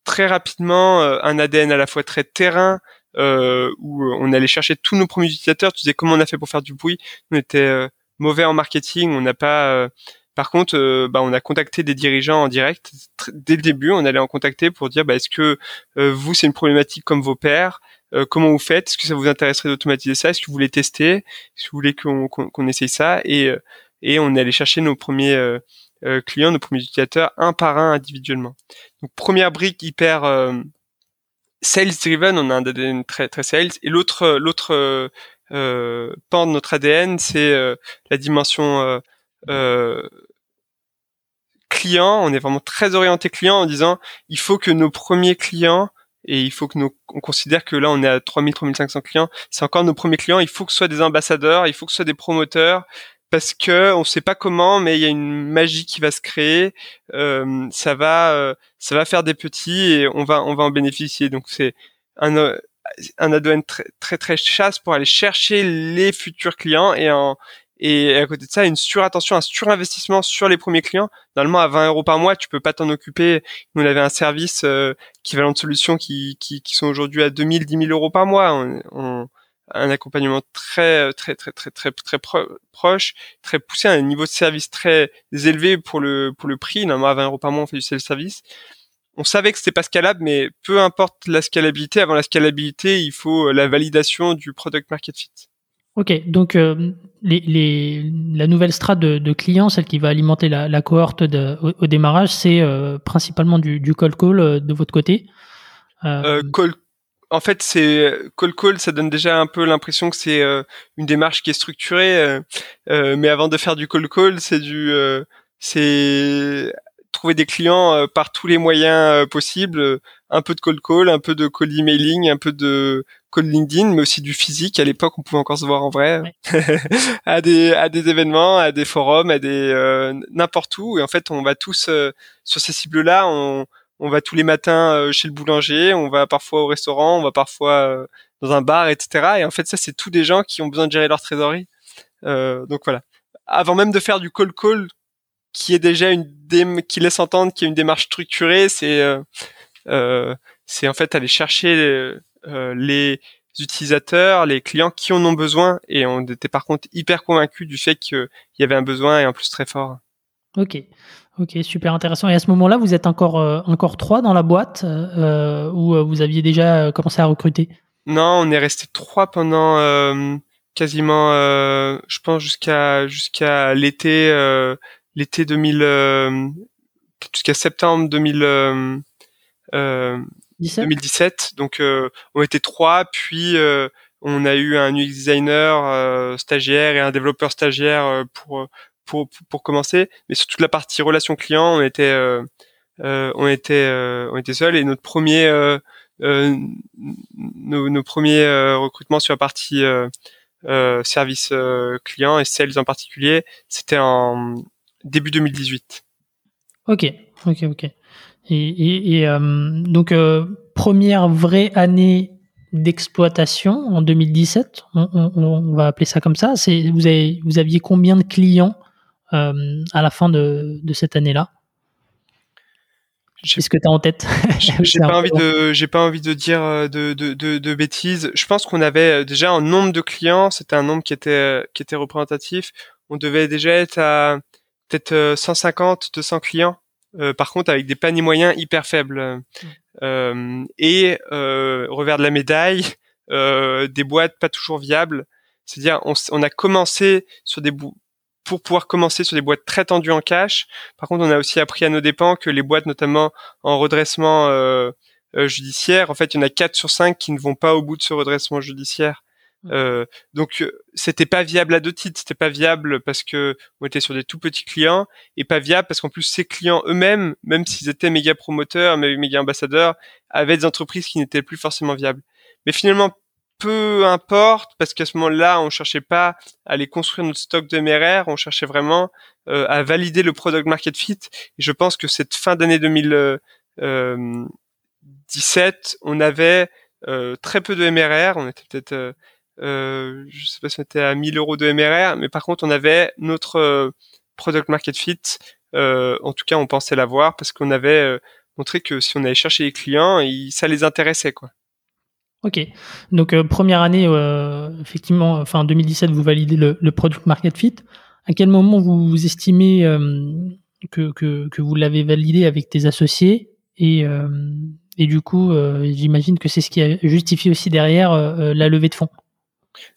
très rapidement un ADN à la fois très terrain, où on allait chercher tous nos premiers utilisateurs. Tu disais comment on a fait pour faire du bruit? On était mauvais en marketing, on n'a pas. Euh, par contre, euh, bah, on a contacté des dirigeants en direct dès le début. On allait en contacter pour dire, bah, est-ce que euh, vous c'est une problématique comme vos pairs? Comment vous faites? Est-ce que ça vous intéresserait d'automatiser ça? Est-ce que vous voulez tester? Est-ce que vous voulez qu'on qu'on essaye ça? Et et on est allé chercher nos premiers clients, nos premiers utilisateurs, un par un individuellement. Donc première brique hyper sales driven, on a un ADN très très sales, et l'autre l'autre euh, pan de notre ADN, c'est euh, la dimension euh, euh, client. On est vraiment très orienté client en disant il faut que nos premiers clients et il faut que nous on considère que là on est à 3000 3500 clients, c'est encore nos premiers clients, il faut que ce soit des ambassadeurs, il faut que ce soit des promoteurs parce que on sait pas comment mais il y a une magie qui va se créer, euh, ça va ça va faire des petits et on va on va en bénéficier. Donc c'est un un ADN très, très très chasse pour aller chercher les futurs clients et en et à côté de ça, une surattention, un surinvestissement sur les premiers clients. Normalement, à 20 euros par mois, tu peux pas t'en occuper. Nous, on avait un service euh, équivalent de solutions qui, qui, qui sont aujourd'hui à 2000, 10 000 euros par mois. Un accompagnement très, très, très, très, très, très proche, très poussé, un niveau de service très élevé pour le, pour le prix. Normalement, à 20 euros par mois, on fait du self-service on savait que c'était pas scalable, mais peu importe la scalabilité, avant la scalabilité, il faut euh, la validation du product market fit. Ok, donc euh, les, la nouvelle strate de, clients, celle qui va alimenter la, cohorte au, démarrage, c'est euh, principalement du, du call call de votre côté. En fait, c'est call call, ça donne déjà un peu l'impression que c'est une démarche qui est structurée, mais avant de faire du call call, c'est du, c'est trouver des clients par tous les moyens possibles, un peu de cold call, un peu de cold emailing, un peu de code LinkedIn, mais aussi du physique. À l'époque, on pouvait encore se voir en vrai, *laughs* à des à des événements, à des forums, à des euh, n'importe où. Et en fait, on va tous euh, sur ces cibles-là. On on va tous les matins euh, chez le boulanger, on va parfois au restaurant, on va parfois dans un bar, etc. Et en fait, ça, c'est tous des gens qui ont besoin de gérer leur trésorerie. donc voilà. Avant même de faire du call call, qui est déjà une qui laisse entendre qu'il y a une démarche structurée, c'est c'est en fait aller chercher euh, les utilisateurs, les clients qui en ont besoin et on était par contre hyper convaincus du fait qu'il y avait un besoin et en plus très fort. Ok, ok, super intéressant. Et à ce moment-là, vous êtes encore euh, encore trois dans la boîte euh, ou vous aviez déjà commencé à recruter? Non, on est resté trois pendant quasiment, je pense jusqu'à jusqu'à l'été l'été 2000 jusqu'à septembre 2000. 2017. Donc euh, on était trois, puis euh, on a eu un UX designer euh, stagiaire et un développeur stagiaire pour, pour commencer. Mais sur toute la partie relation client, on était on était on était seul et notre premier nos, premiers recrutements sur la partie service client et sales en particulier, c'était en début 2018. Ok, ok, ok. Et, euh, donc, euh, première vraie année d'exploitation en 2017, on, va appeler ça comme ça. C'est vous avez vous aviez combien de clients euh, à la fin de, cette année-là Qu'est-ce que tu as en tête *laughs* J'ai pas envie de j'ai pas envie de dire de, de, de, bêtises. Je pense qu'on avait déjà un nombre de clients, c'était un nombre qui était qui était représentatif. On devait déjà être à peut-être 150 200 clients euh, par contre avec des paniers moyens hyper faibles. Euh, et euh, revers de la médaille, des boîtes pas toujours viables. C'est-à-dire on, on, a commencé sur des pour pouvoir commencer sur des boîtes très tendues en cash. Par contre, on a aussi appris à nos dépens que les boîtes, notamment en redressement euh, judiciaire, en fait, il y en a 4 sur 5 qui ne vont pas au bout de ce redressement judiciaire. Euh, donc euh, c'était pas viable à deux titres, c'était pas viable parce que on était sur des tout petits clients et pas viable parce qu'en plus ces clients eux-mêmes, même s'ils étaient méga promoteurs, méga ambassadeurs, avaient des entreprises qui n'étaient plus forcément viables. Mais finalement peu importe parce qu'à ce moment-là on cherchait pas à aller construire notre stock de MRR, on cherchait vraiment euh, à valider le product market fit. Et je pense que cette fin d'année 2017, on avait très peu de MRR, on était peut-être euh, je sais pas si on était à 1000 euros de MRR, mais par contre on avait notre euh, product market fit. Euh, en tout cas, on pensait l'avoir parce qu'on avait euh, montré que si on allait chercher les clients, ça les intéressait quoi. Ok, donc première année, effectivement, enfin 2017, vous validez le, le, product market fit. À quel moment vous, estimez que, que, que, vous l'avez validé avec tes associés? Et, et du coup, j'imagine que c'est ce qui a justifié aussi derrière la levée de fonds.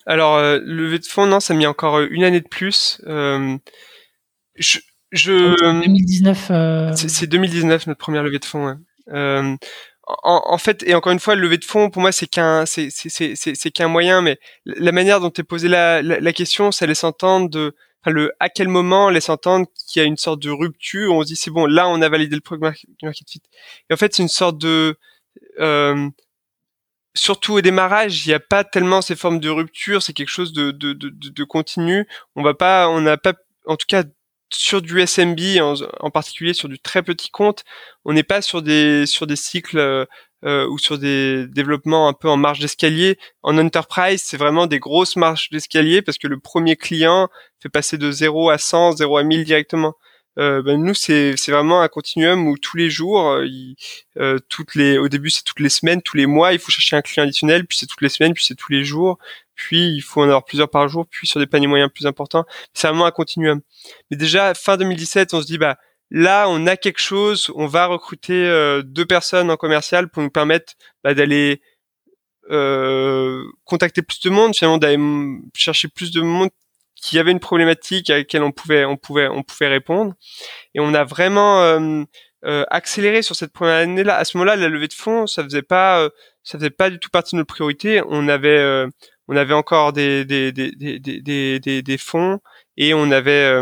Alors, euh, levée de fonds, non, ça a mis encore euh, une année de plus. Euh, je, je 2019. Euh, c'est 2019 notre première levée de fonds. Ouais. En, en, fait, et encore une fois, le levée de fonds, pour moi, c'est qu'un, c'est, c'est, c'est, qu'un moyen, mais la manière dont tu es posé la, la, question, ça laisse entendre de, enfin, le à quel moment laisse entendre qu'il y a une sorte de rupture. On se dit c'est bon, là, on a validé le programme market fit. Et en fait, c'est une sorte de euh, surtout au démarrage, il n'y a pas tellement ces formes de rupture, c'est quelque chose de, de, de, de, continu. On va pas, on n'a pas, en tout cas sur du SMB, en, particulier sur du très petit compte, on n'est pas sur des sur des cycles euh, euh, ou sur des développements un peu en marge d'escalier. En enterprise, c'est vraiment des grosses marges d'escalier parce que le premier client fait passer de 0 à 100, 0 à 1000 directement. Euh, ben nous c'est c'est vraiment un continuum où tous les jours, euh, euh, toutes les au début c'est toutes les semaines, tous les mois il faut chercher un client additionnel, puis c'est toutes les semaines, puis c'est tous les jours, puis il faut en avoir plusieurs par jour, puis sur des paniers moyens plus importants. C'est vraiment un continuum. Mais déjà fin 2017, on se dit bah là on a quelque chose, on va recruter euh, deux personnes en commercial pour nous permettre bah, d'aller euh, contacter plus de monde, finalement d'aller chercher plus de monde qui avait une problématique à laquelle on pouvait on pouvait on pouvait répondre et on a vraiment euh, euh, accéléré sur cette première année-là. À ce moment-là, la levée de fonds, ça faisait pas euh, ça faisait pas du tout partie de notre priorité. On avait on avait encore des des, des des, des, des, fonds et on avait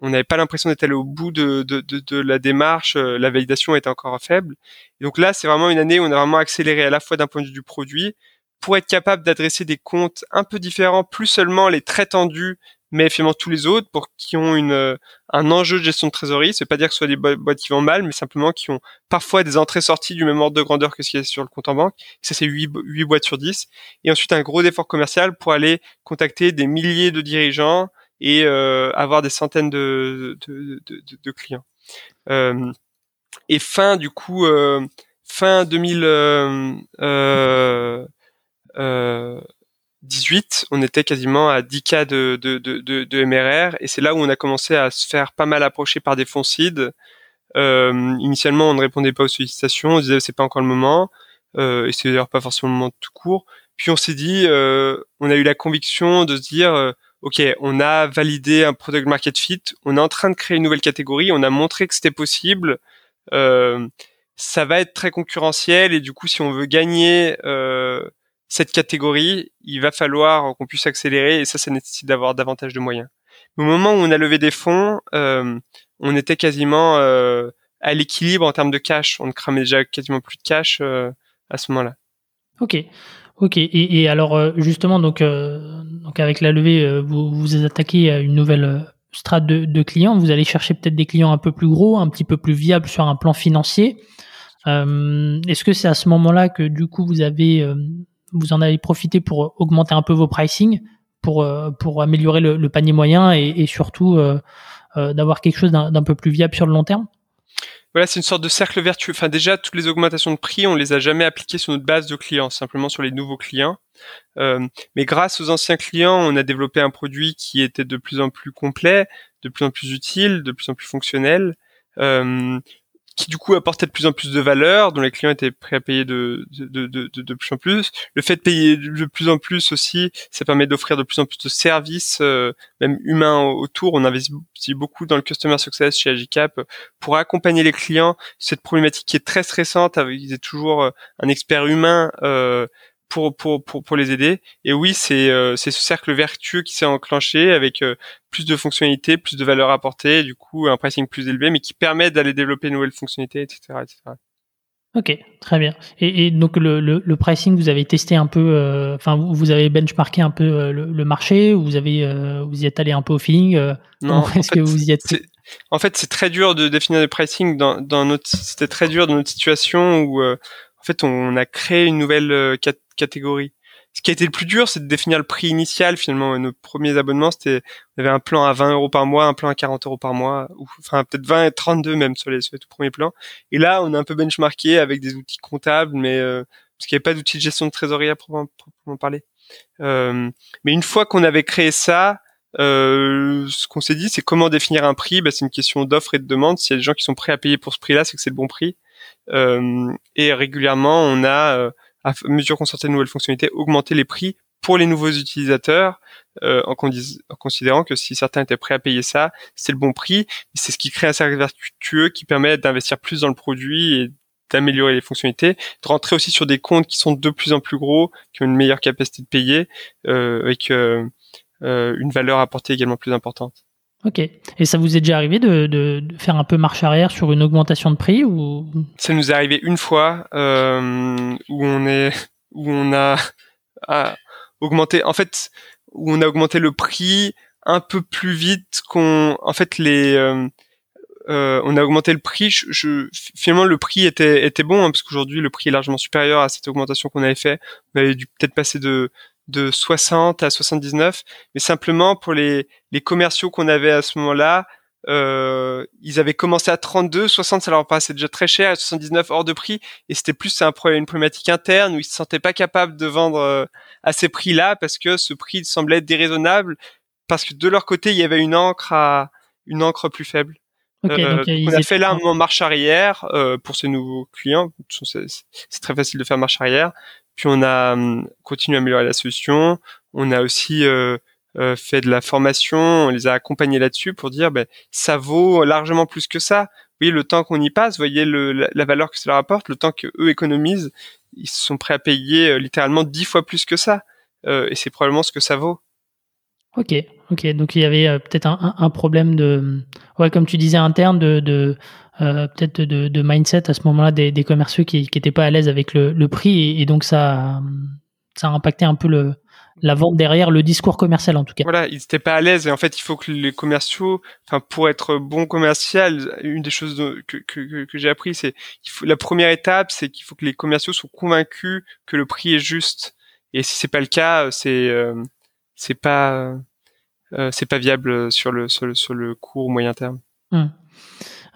on n'avait pas l'impression d'être allé au bout de, de, de, de, la démarche, la validation était encore faible. Et donc là, c'est vraiment une année où on a vraiment accéléré à la fois d'un point de vue du produit, pour être capable d'adresser des comptes un peu différents, plus seulement les très tendus, mais finalement tous les autres, pour qui ont une, euh, un enjeu de gestion de trésorerie. C'est pas dire que ce soit des boîtes qui vont mal, mais simplement qui ont parfois des entrées-sorties du même ordre de grandeur que ce qu'il y a sur le compte en banque. Ça, c'est 8, 8 boîtes sur 10. Et ensuite, un gros effort commercial pour aller contacter des milliers de dirigeants et euh, avoir des centaines de, de, de, de clients. Euh, et fin, du coup, euh, fin 2000... Euh, 18, on était quasiment à 10 cas de, de, de, de MRR, et c'est là où on a commencé à se faire pas mal approcher par des fonds seed. Euh, initialement, on ne répondait pas aux sollicitations, on disait c'est pas encore le moment, euh, et c'est d'ailleurs pas forcément le moment tout court. Puis on s'est dit, euh, on a eu la conviction de se dire, euh, ok, on a validé un product market fit, on est en train de créer une nouvelle catégorie, on a montré que c'était possible. Euh, ça va être très concurrentiel et du coup, si on veut gagner euh, cette catégorie, il va falloir qu'on puisse accélérer et ça, ça nécessite d'avoir davantage de moyens. Au moment où on a levé des fonds, euh, on était quasiment euh, à l'équilibre en termes de cash. On ne cramait déjà quasiment plus de cash euh, à ce moment-là. Ok, ok. Et, et alors euh, justement, donc, euh, donc avec la levée, euh, vous vous attaquez à une nouvelle strate de, de, clients. Vous allez chercher peut-être des clients un peu plus gros, un petit peu plus viables sur un plan financier. Est-ce que c'est à ce moment-là que du coup vous avez vous en avez profité pour augmenter un peu vos pricing, pour, euh, pour améliorer le, panier moyen et, surtout euh, euh, d'avoir quelque chose d'un peu plus viable sur le long terme? Voilà, c'est une sorte de cercle vertueux. Enfin, déjà, toutes les augmentations de prix, on les a jamais appliquées sur notre base de clients, simplement sur les nouveaux clients. Euh, mais grâce aux anciens clients, on a développé un produit qui était de plus en plus complet, de plus en plus utile, de plus en plus fonctionnel. Euh, qui du coup apportait de plus en plus de valeur, dont les clients étaient prêts à payer de, de, de, de, de plus en plus. Le fait de payer de plus en plus aussi, ça permet d'offrir de plus en plus de services, euh, même humains autour. On investit beaucoup dans le customer success chez Agicap pour accompagner les clients. Cette problématique qui est très stressante, avec toujours euh, un expert humain euh, pour, pour, pour, pour les aider. Et oui, c'est euh, c'est ce cercle vertueux qui s'est enclenché avec euh, plus de fonctionnalités, plus de valeur apportée, du coup un pricing plus élevé, mais qui permet d'aller développer de nouvelles fonctionnalités, etc. etc. Ok, très bien. Et, et donc le, le, le, pricing, vous avez testé un peu, euh, enfin vous avez benchmarké un peu le, le marché, ou vous avez vous y êtes allé un peu au feeling. non, est-ce que vous y êtes En fait, c'est très dur de définir le pricing dans, dans notre. C'était très dur dans notre situation où fait on a créé une nouvelle catégories. Ce qui a été le plus dur, c'est de définir le prix initial. Finalement, nos premiers abonnements, c'était, on avait un plan à 20 euros par mois, un plan à 40 euros par mois, ou enfin peut-être 20 et 32 même sur les, tout premiers plans. Et là, on a un peu benchmarké avec des outils comptables, mais euh, parce qu'il n'y avait pas d'outils de gestion de trésorerie à proprement, parler. Euh, mais une fois qu'on avait créé ça, euh, ce qu'on s'est dit, c'est comment définir un prix? Bah, c'est une question d'offre et de demande. S'il y a des gens qui sont prêts à payer pour ce prix-là, c'est que c'est le bon prix. Euh, et régulièrement, on a euh, à mesure qu'on sortait de nouvelles fonctionnalités, augmenter les prix pour les nouveaux utilisateurs, euh, en, en, considérant que si certains étaient prêts à payer ça, c'est le bon prix. C'est ce qui crée un cercle vertueux qui permet d'investir plus dans le produit et d'améliorer les fonctionnalités, de rentrer aussi sur des comptes qui sont de plus en plus gros, qui ont une meilleure capacité de payer, euh, avec euh, euh une valeur apportée également plus importante. Ok. Et ça vous est déjà arrivé de, de, de, faire un peu marche arrière sur une augmentation de prix ou? Ça nous est arrivé une fois euh, où on est où on a, a, augmenté. En fait, où on a augmenté le prix un peu plus vite qu'on. En fait, les euh, euh, on a augmenté le prix. Je, je, finalement, le prix était, était bon hein, parce qu'aujourd'hui, le prix est largement supérieur à cette augmentation qu'on avait fait. On avait dû peut-être passer de de 60 à 79, mais simplement pour les, les commerciaux qu'on avait à ce moment-là, euh, ils avaient commencé à 32, 60 ça leur paraissait déjà très cher, à 79 hors de prix, et c'était plus un problème, une problématique interne où ils se sentaient pas capables de vendre euh, à ces prix-là parce que ce prix semblait être déraisonnable, parce que de leur côté il y avait une encre à une encre plus faible. Okay, euh, on a fait là un moment marche arrière euh, pour ces nouveaux clients. C'est très facile de faire marche arrière. Puis on a hum, continué à améliorer la solution. On a aussi euh, euh, fait de la formation. On les a accompagnés là-dessus pour dire ben, ça vaut largement plus que ça. Voyez le temps qu'on y passe, voyez la, valeur que ça leur apporte, le temps que eux économisent. Ils sont prêts à payer littéralement dix fois plus que ça. et c'est probablement ce que ça vaut. Ok, ok. Donc il y avait euh, peut-être un, problème de, ouais, comme tu disais interne de euh, peut-être de, de, mindset à ce moment-là des, des commerciaux qui n'étaient pas à l'aise avec le, le prix et, donc ça, ça a impacté un peu le, la vente derrière, le discours commercial en tout cas. Voilà, ils n'étaient pas à l'aise et en fait il faut que les commerciaux, enfin pour être bon commercial, une des choses que, que, que j'ai appris, c'est la première étape, c'est qu'il faut que les commerciaux soient convaincus que le prix est juste. Et si c'est pas le cas, c'est euh, c'est pas euh, c'est pas viable sur le sur le, sur le court ou moyen terme. Hum.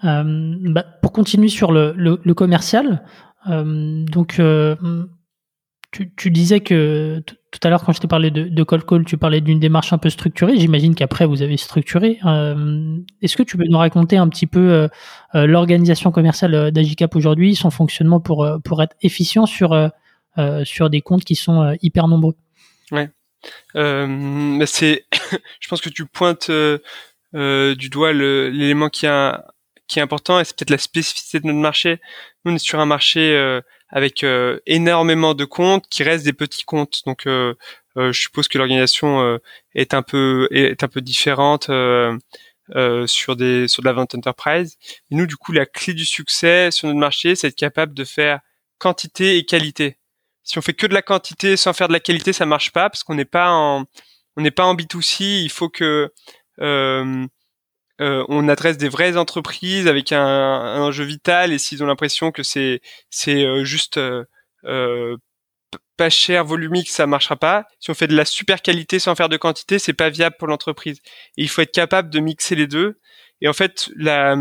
Euh, bah, pour continuer sur le, commercial, euh, donc tu, disais que tout à l'heure, quand je t'ai parlé de, de call, tu parlais d'une démarche un peu structurée. J'imagine qu'après, vous avez structuré. Euh, est-ce que tu peux nous raconter un petit peu euh, euh, l'organisation commerciale d'Agicap aujourd'hui, son fonctionnement pour, pour être efficient sur, sur des comptes qui sont hyper nombreux? Ouais. c'est, *coughs* je pense que tu pointes du doigt l'élément qui, qui est important et c'est peut-être la spécificité de notre marché. Nous, on est sur un marché avec euh, énormément de comptes qui restent des petits comptes. Donc, euh, euh, je suppose que l'organisation est un peu est un peu différente sur des sur de la vente enterprise. Et nous, du coup, la clé du succès sur notre marché, c'est être capable de faire quantité et qualité. Si on fait que de la quantité sans faire de la qualité, ça marche pas parce qu'on n'est pas en on n'est pas en B2C. Il faut que euh, euh, on adresse des vraies entreprises avec un, enjeu vital et s'ils ont l'impression que c'est c'est euh, juste euh, pas cher, volumique, ça marchera pas. Si on fait de la super qualité sans faire de quantité, c'est pas viable pour l'entreprise. Et il faut être capable de mixer les deux. Et en fait, la,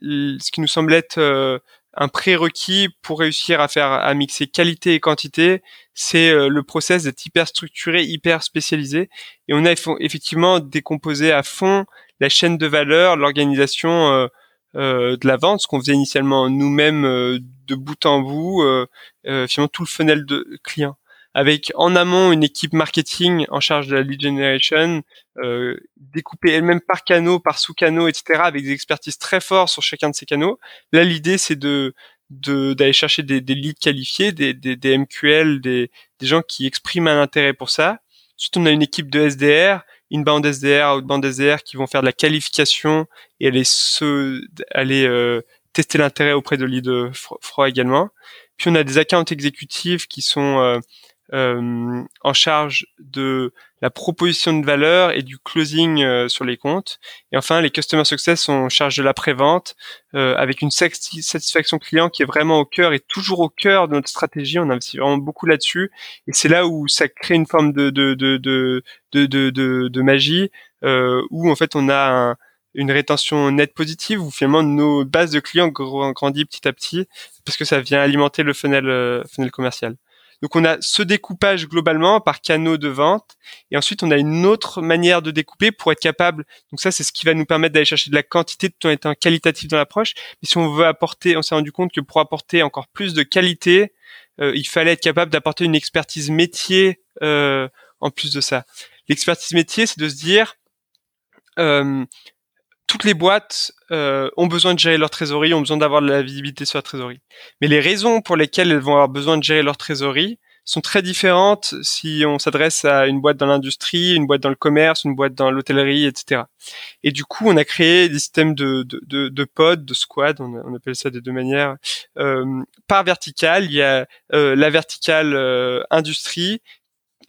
ce qui nous semble être un prérequis pour réussir à faire à mixer qualité et quantité, c'est le process d'être hyper structuré, hyper spécialisé. Et on a effectivement décomposé à fond la chaîne de valeur, l'organisation euh, euh, de la vente, ce qu'on faisait initialement nous-mêmes euh, de bout en bout, finalement tout le funnel de clients avec en amont une équipe marketing en charge de la lead generation, euh, découpée elle-même par canaux, par sous-canaux, etc., avec des expertises très fortes sur chacun de ces canaux. Là, l'idée, c'est de d'aller chercher des, des, leads qualifiés, des, des, des MQL, des, des gens qui expriment un intérêt pour ça. Ensuite, on a une équipe de SDR inbound SDR, outbound SDR qui vont faire de la qualification et aller se, aller euh, tester l'intérêt auprès de leads froids également. Puis on a des accounts exécutifs qui sont euh, en charge de la proposition de valeur et du closing euh, sur les comptes. Et enfin, les customer success sont en charge de la prévente euh, avec une satisfaction client qui est vraiment au cœur et toujours au cœur de notre stratégie. On investit vraiment beaucoup là-dessus et c'est là où ça crée une forme de de de de de, magie où en fait on a une rétention nette positive où finalement nos bases de clients grandissent petit à petit parce que ça vient alimenter le funnel, funnel commercial. Donc on a ce découpage globalement par canaux de vente et ensuite on a une autre manière de découper pour être capable. Donc ça c'est ce qui va nous permettre d'aller chercher de la quantité tout en étant qualitatif dans l'approche. Mais si on veut apporter, on s'est rendu compte que pour apporter encore plus de qualité, euh, il fallait être capable d'apporter une expertise métier euh, en plus de ça. L'expertise métier, c'est de se dire euh, toutes les boîtes euh, ont besoin de gérer leur trésorerie, ont besoin d'avoir de la visibilité sur la trésorerie. Mais les raisons pour lesquelles elles vont avoir besoin de gérer leur trésorerie sont très différentes si on s'adresse à une boîte dans l'industrie, une boîte dans le commerce, une boîte dans l'hôtellerie, etc. Et du coup, on a créé des systèmes de, de, de, de pods, de squad, on, appelle ça des deux manières. Euh, par verticale, il y a euh, la verticale euh, industrie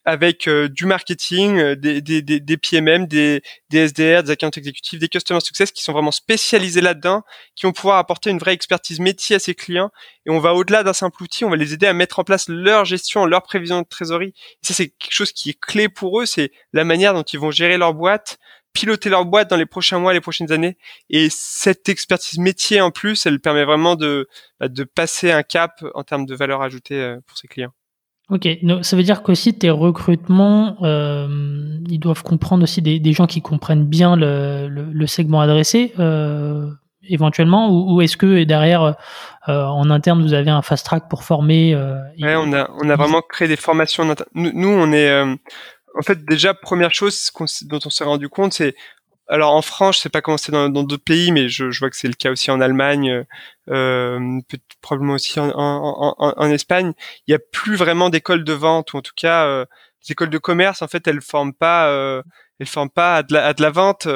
avec euh, du marketing, euh, des, des, des, PMM, des, des SDR, des accounts exécutifs, des customer success qui sont vraiment spécialisés là-dedans, qui vont pouvoir apporter une vraie expertise métier à ses clients. Et on va au-delà d'un simple outil, on va les aider à mettre en place leur gestion, leur prévision de trésorerie. Et ça, c'est quelque chose qui est clé pour eux, c'est la manière dont ils vont gérer leur boîte, piloter leur boîte dans les prochains mois, les prochaines années. Et cette expertise métier en plus, elle permet vraiment de, bah, de passer un cap en termes de valeur ajoutée euh, pour ses clients. Ok, ça veut dire qu'aussi tes recrutements, euh, ils doivent comprendre aussi des, des, gens qui comprennent bien le, le, le segment adressé, euh, éventuellement, ou, ou est-ce que derrière, euh, en interne, vous avez un fast track pour former euh, Ouais, on a, on a vraiment créé des formations. Nous, nous, on est, euh, en fait, déjà première chose dont on s'est rendu compte, c'est alors en France, je sais pas comment c'est dans d'autres pays, mais je, vois que c'est le cas aussi en Allemagne, euh, probablement aussi en, Espagne. Il y a plus vraiment d'écoles de vente, ou en tout cas, euh, les écoles de commerce, en fait, elles forment pas, euh, elle forme pas à de la, à de la vente.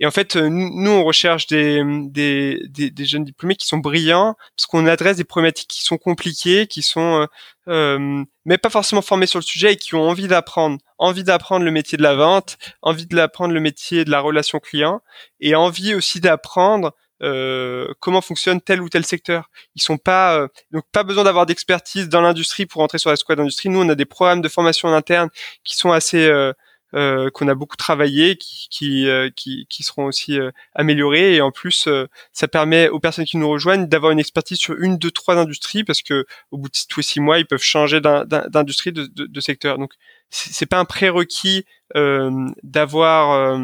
et en fait, nous, on recherche des, des, des, des, jeunes diplômés qui sont brillants parce qu'on adresse des problématiques qui sont compliquées, qui sont mais pas forcément formés sur le sujet et qui ont envie d'apprendre, envie d'apprendre le métier de la vente, envie de l'apprendre le métier de la relation client et envie aussi d'apprendre euh, comment fonctionne tel ou tel secteur. Ils sont pas euh, donc pas besoin d'avoir d'expertise dans l'industrie pour entrer sur la squad d'industrie. Nous, on a des programmes de formation en interne qui sont assez euh, euh qu'on a beaucoup travaillé, qui qui, qui, qui seront aussi améliorés et en plus ça permet aux personnes qui nous rejoignent d'avoir une expertise sur une, deux, trois industries parce que au bout de tous six mois ils peuvent changer d'industrie de, de, de, secteur. Donc c'est pas un prérequis d'avoir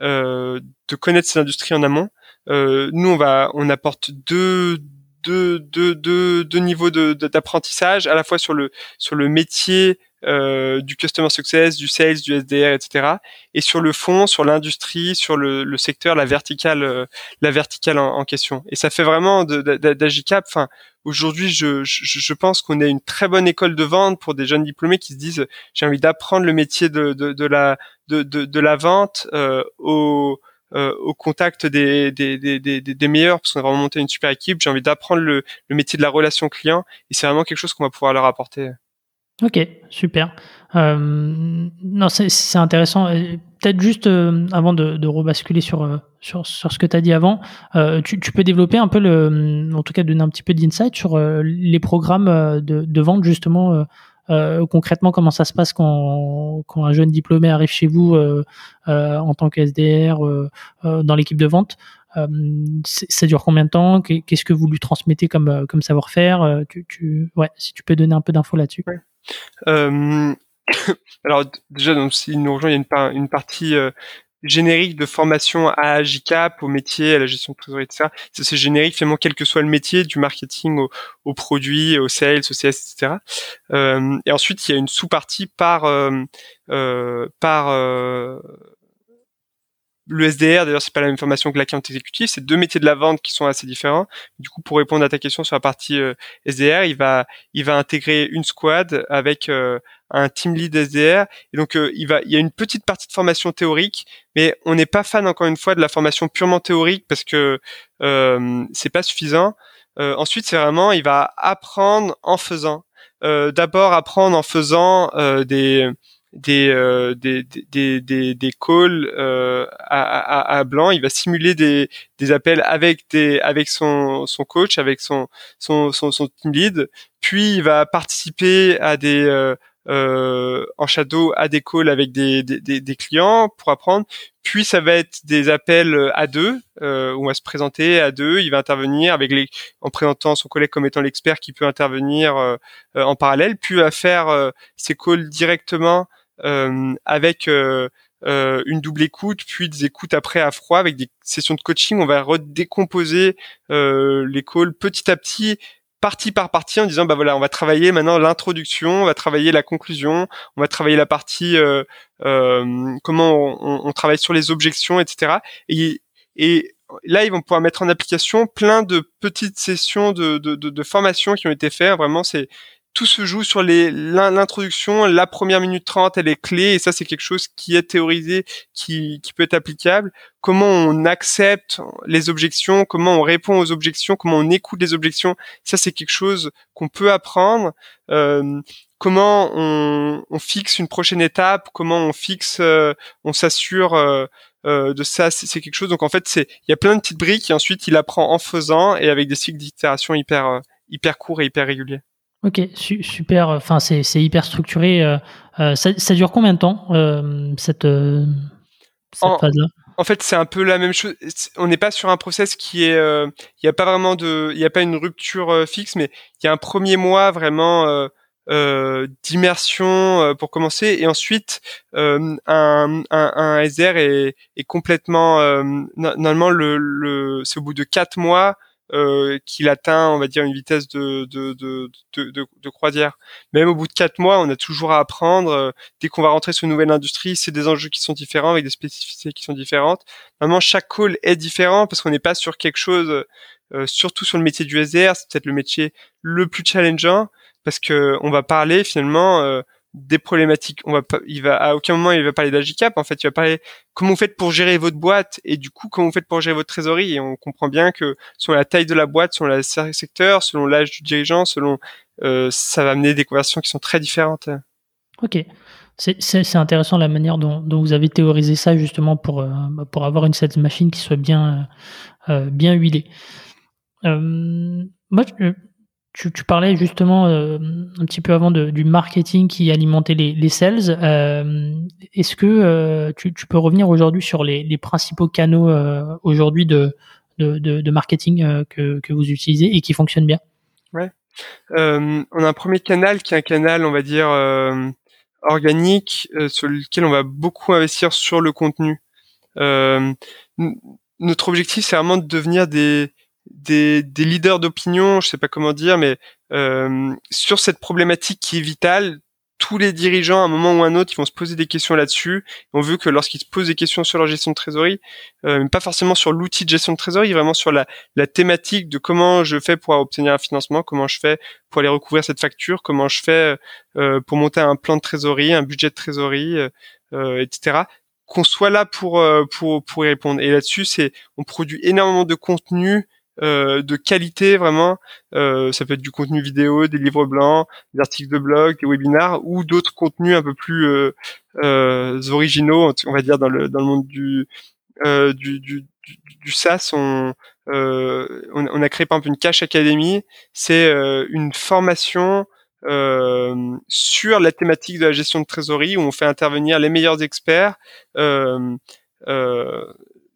de connaître ces industries en amont. Euh, nous, on va, on apporte deux deux, deux, deux, deux niveaux d'apprentissage, à la fois sur le sur le métier euh, du customer success, du sales, du SDR, etc. Et sur le fond, sur l'industrie, sur le, le, secteur, la verticale, euh, la verticale en, en, question. Et ça fait vraiment d'Agicap. Enfin, aujourd'hui, je, je, je, pense qu'on est une très bonne école de vente pour des jeunes diplômés qui se disent j'ai envie d'apprendre le métier de, de, de la de, de, la vente euh, au euh, au contact des, des, des, des, des meilleurs, parce qu'on a vraiment monté une super équipe. J'ai envie d'apprendre le, le, métier de la relation client, et c'est vraiment quelque chose qu'on va pouvoir leur apporter. Ok, super. Euh, non, c'est intéressant. Peut-être juste euh, avant de, de rebasculer sur, euh, sur, sur ce que tu as dit avant, euh, tu, tu, peux développer un peu, le, en tout cas donner un petit peu d'insight sur les programmes de, de vente justement euh, concrètement, comment ça se passe quand, quand, un jeune diplômé arrive chez vous euh, euh, en tant que SDR dans l'équipe de vente Ça dure combien de temps? Qu'est-ce que vous lui transmettez comme, comme savoir-faire? Tu, tu, ouais, Si tu peux donner un peu d'infos là-dessus. *coughs* alors déjà, s'il nous rejoint, il y a une, partie générique de formation à Agicap, au métier, à la gestion de trésorerie, etc. C'est générique, finalement, quel que soit le métier, du marketing au, au produit, au sales, au CS, etc. Euh, et ensuite, il y a une sous-partie par euh, euh, par euh, le SDR, d'ailleurs, c'est pas la même formation que l'account exécutif. C'est deux métiers de la vente qui sont assez différents. Du coup, pour répondre à ta question sur la partie euh, SDR, il va, il va intégrer une squad avec euh, un team lead SDR. Et donc, euh, il va, il y a une petite partie de formation théorique, mais on n'est pas fan encore une fois de la formation purement théorique parce que c'est pas suffisant. ensuite, c'est vraiment, il va apprendre en faisant. D'abord, apprendre en faisant des des, euh, des, des, des, des, calls euh, à, à, à, blanc. Il va simuler des, des appels avec des avec son, son coach, avec son, son, son, son team lead. Puis il va participer à des euh, en shadow à des calls avec des, des, des, clients pour apprendre. Puis ça va être des appels à deux euh, où on va se présenter à deux. Il va intervenir avec les en présentant son collègue comme étant l'expert qui peut intervenir euh, en parallèle. Puis va faire ses calls directement euh, avec euh, euh, une double écoute, puis des écoutes après à froid avec des sessions de coaching. On va redécomposer les calls petit à petit partie par partie en disant bah voilà on va travailler maintenant l'introduction on va travailler la conclusion on va travailler la partie euh, euh, comment on, on, travaille sur les objections etc et, et là ils vont pouvoir mettre en application plein de petites sessions de, de, de, de formation qui ont été faites. Vraiment c'est tout se joue sur l'introduction, la première minute 30, elle est clé, et ça c'est quelque chose qui est théorisé, qui, qui peut être applicable. Comment on accepte les objections, comment on répond aux objections, comment on écoute les objections, ça c'est quelque chose qu'on peut apprendre. Euh, comment on, on, fixe une prochaine étape, comment on fixe, euh, on s'assure euh, euh, de ça, c'est quelque chose. Donc en fait, c'est il y a plein de petites briques et ensuite il apprend en faisant et avec des cycles d'itération hyper euh, hyper courts et hyper réguliers. Ok, super. Enfin, c'est hyper structuré. Euh, euh, ça, ça, dure combien de temps euh, cette, cette phase-là? En fait, c'est un peu la même chose. On n'est pas sur un process qui est. Il n'y a pas vraiment de. Il n'y a pas une rupture fixe, mais il y a un premier mois vraiment. Euh, d'immersion pour commencer et ensuite euh, un, un, un, SDR est, est complètement normalement le, le c'est au bout de quatre mois euh, qu'il atteint, on va dire, une vitesse de, de, de, de, de croisière. Même au bout de quatre mois, on a toujours à apprendre. Euh, dès qu'on va rentrer sur une nouvelle industrie, c'est des enjeux qui sont différents, avec des spécificités qui sont différentes. Vraiment, chaque call est différent parce qu'on n'est pas sur quelque chose, euh, surtout sur le métier du SDR, c'est peut-être le métier le plus challengeant parce que on va parler finalement des problématiques. On va pas, il va à aucun moment il va parler d'agicap. En fait, il va parler comment vous faites pour gérer votre boîte et du coup comment vous faites pour gérer votre trésorerie. Et on comprend bien que selon la taille de la boîte, selon le secteur, selon l'âge du dirigeant, selon euh, ça va amener des conversions qui sont très différentes. Ok. C'est intéressant la manière dont, dont, vous avez théorisé ça justement pour, euh, pour avoir une sales machine qui soit bien, euh, bien huilée. Euh, moi, tu, parlais justement euh, un petit peu avant du marketing qui alimentait les, les sales. Euh, Est-ce que euh, tu, peux revenir aujourd'hui sur les, principaux canaux aujourd'hui de, marketing que, que, vous utilisez et qui fonctionnent bien? Ouais. on a un premier canal qui est un canal, on va dire, organique, sur lequel on va beaucoup investir sur le contenu. notre objectif, c'est vraiment de devenir des des, des leaders d'opinion, je sais pas comment dire, mais euh, sur cette problématique qui est vitale, tous les dirigeants, à un moment ou un autre, ils vont se poser des questions là-dessus. On veut que lorsqu'ils se posent des questions sur leur gestion de trésorerie, euh, pas forcément sur l'outil de gestion de trésorerie, vraiment sur la, la, thématique de comment je fais pour obtenir un financement, comment je fais pour aller recouvrir cette facture, comment je fais euh, pour monter un plan de trésorerie, un budget de trésorerie, euh, etc qu'on soit là pour pour pour y répondre. Et là-dessus, c'est on produit énormément de contenu euh, de qualité vraiment. Euh, ça peut être du contenu vidéo, des livres blancs, des articles de blog, des webinars ou d'autres contenus un peu plus euh, euh originaux, on va dire dans le dans le monde du du, du, du, SaaS. On, on, a créé par exemple une Cash Academy. C'est une formation euh, sur la thématique de la gestion de trésorerie où on fait intervenir les meilleurs experts euh, euh,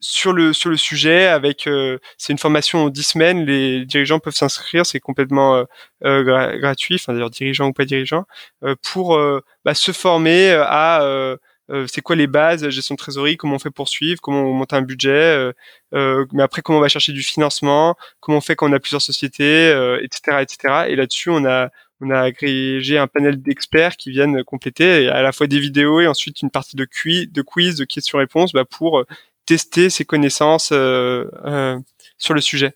sur le sur le sujet avec euh, c'est une formation en 10 semaines. Les dirigeants peuvent s'inscrire. C'est complètement euh, euh gratuit. Enfin d'ailleurs dirigeants ou pas dirigeants euh, pour bah, se former à c'est quoi les bases gestion de trésorerie comment on fait pour suivre comment on monte un budget mais après comment on va chercher du financement comment on fait quand on a plusieurs sociétés etc etc et là-dessus on a on a agrégé un panel d'experts qui viennent compléter à la fois des vidéos et ensuite une partie de quiz, de quiz, de questions-réponses bah, pour tester ses connaissances euh, euh, sur le sujet.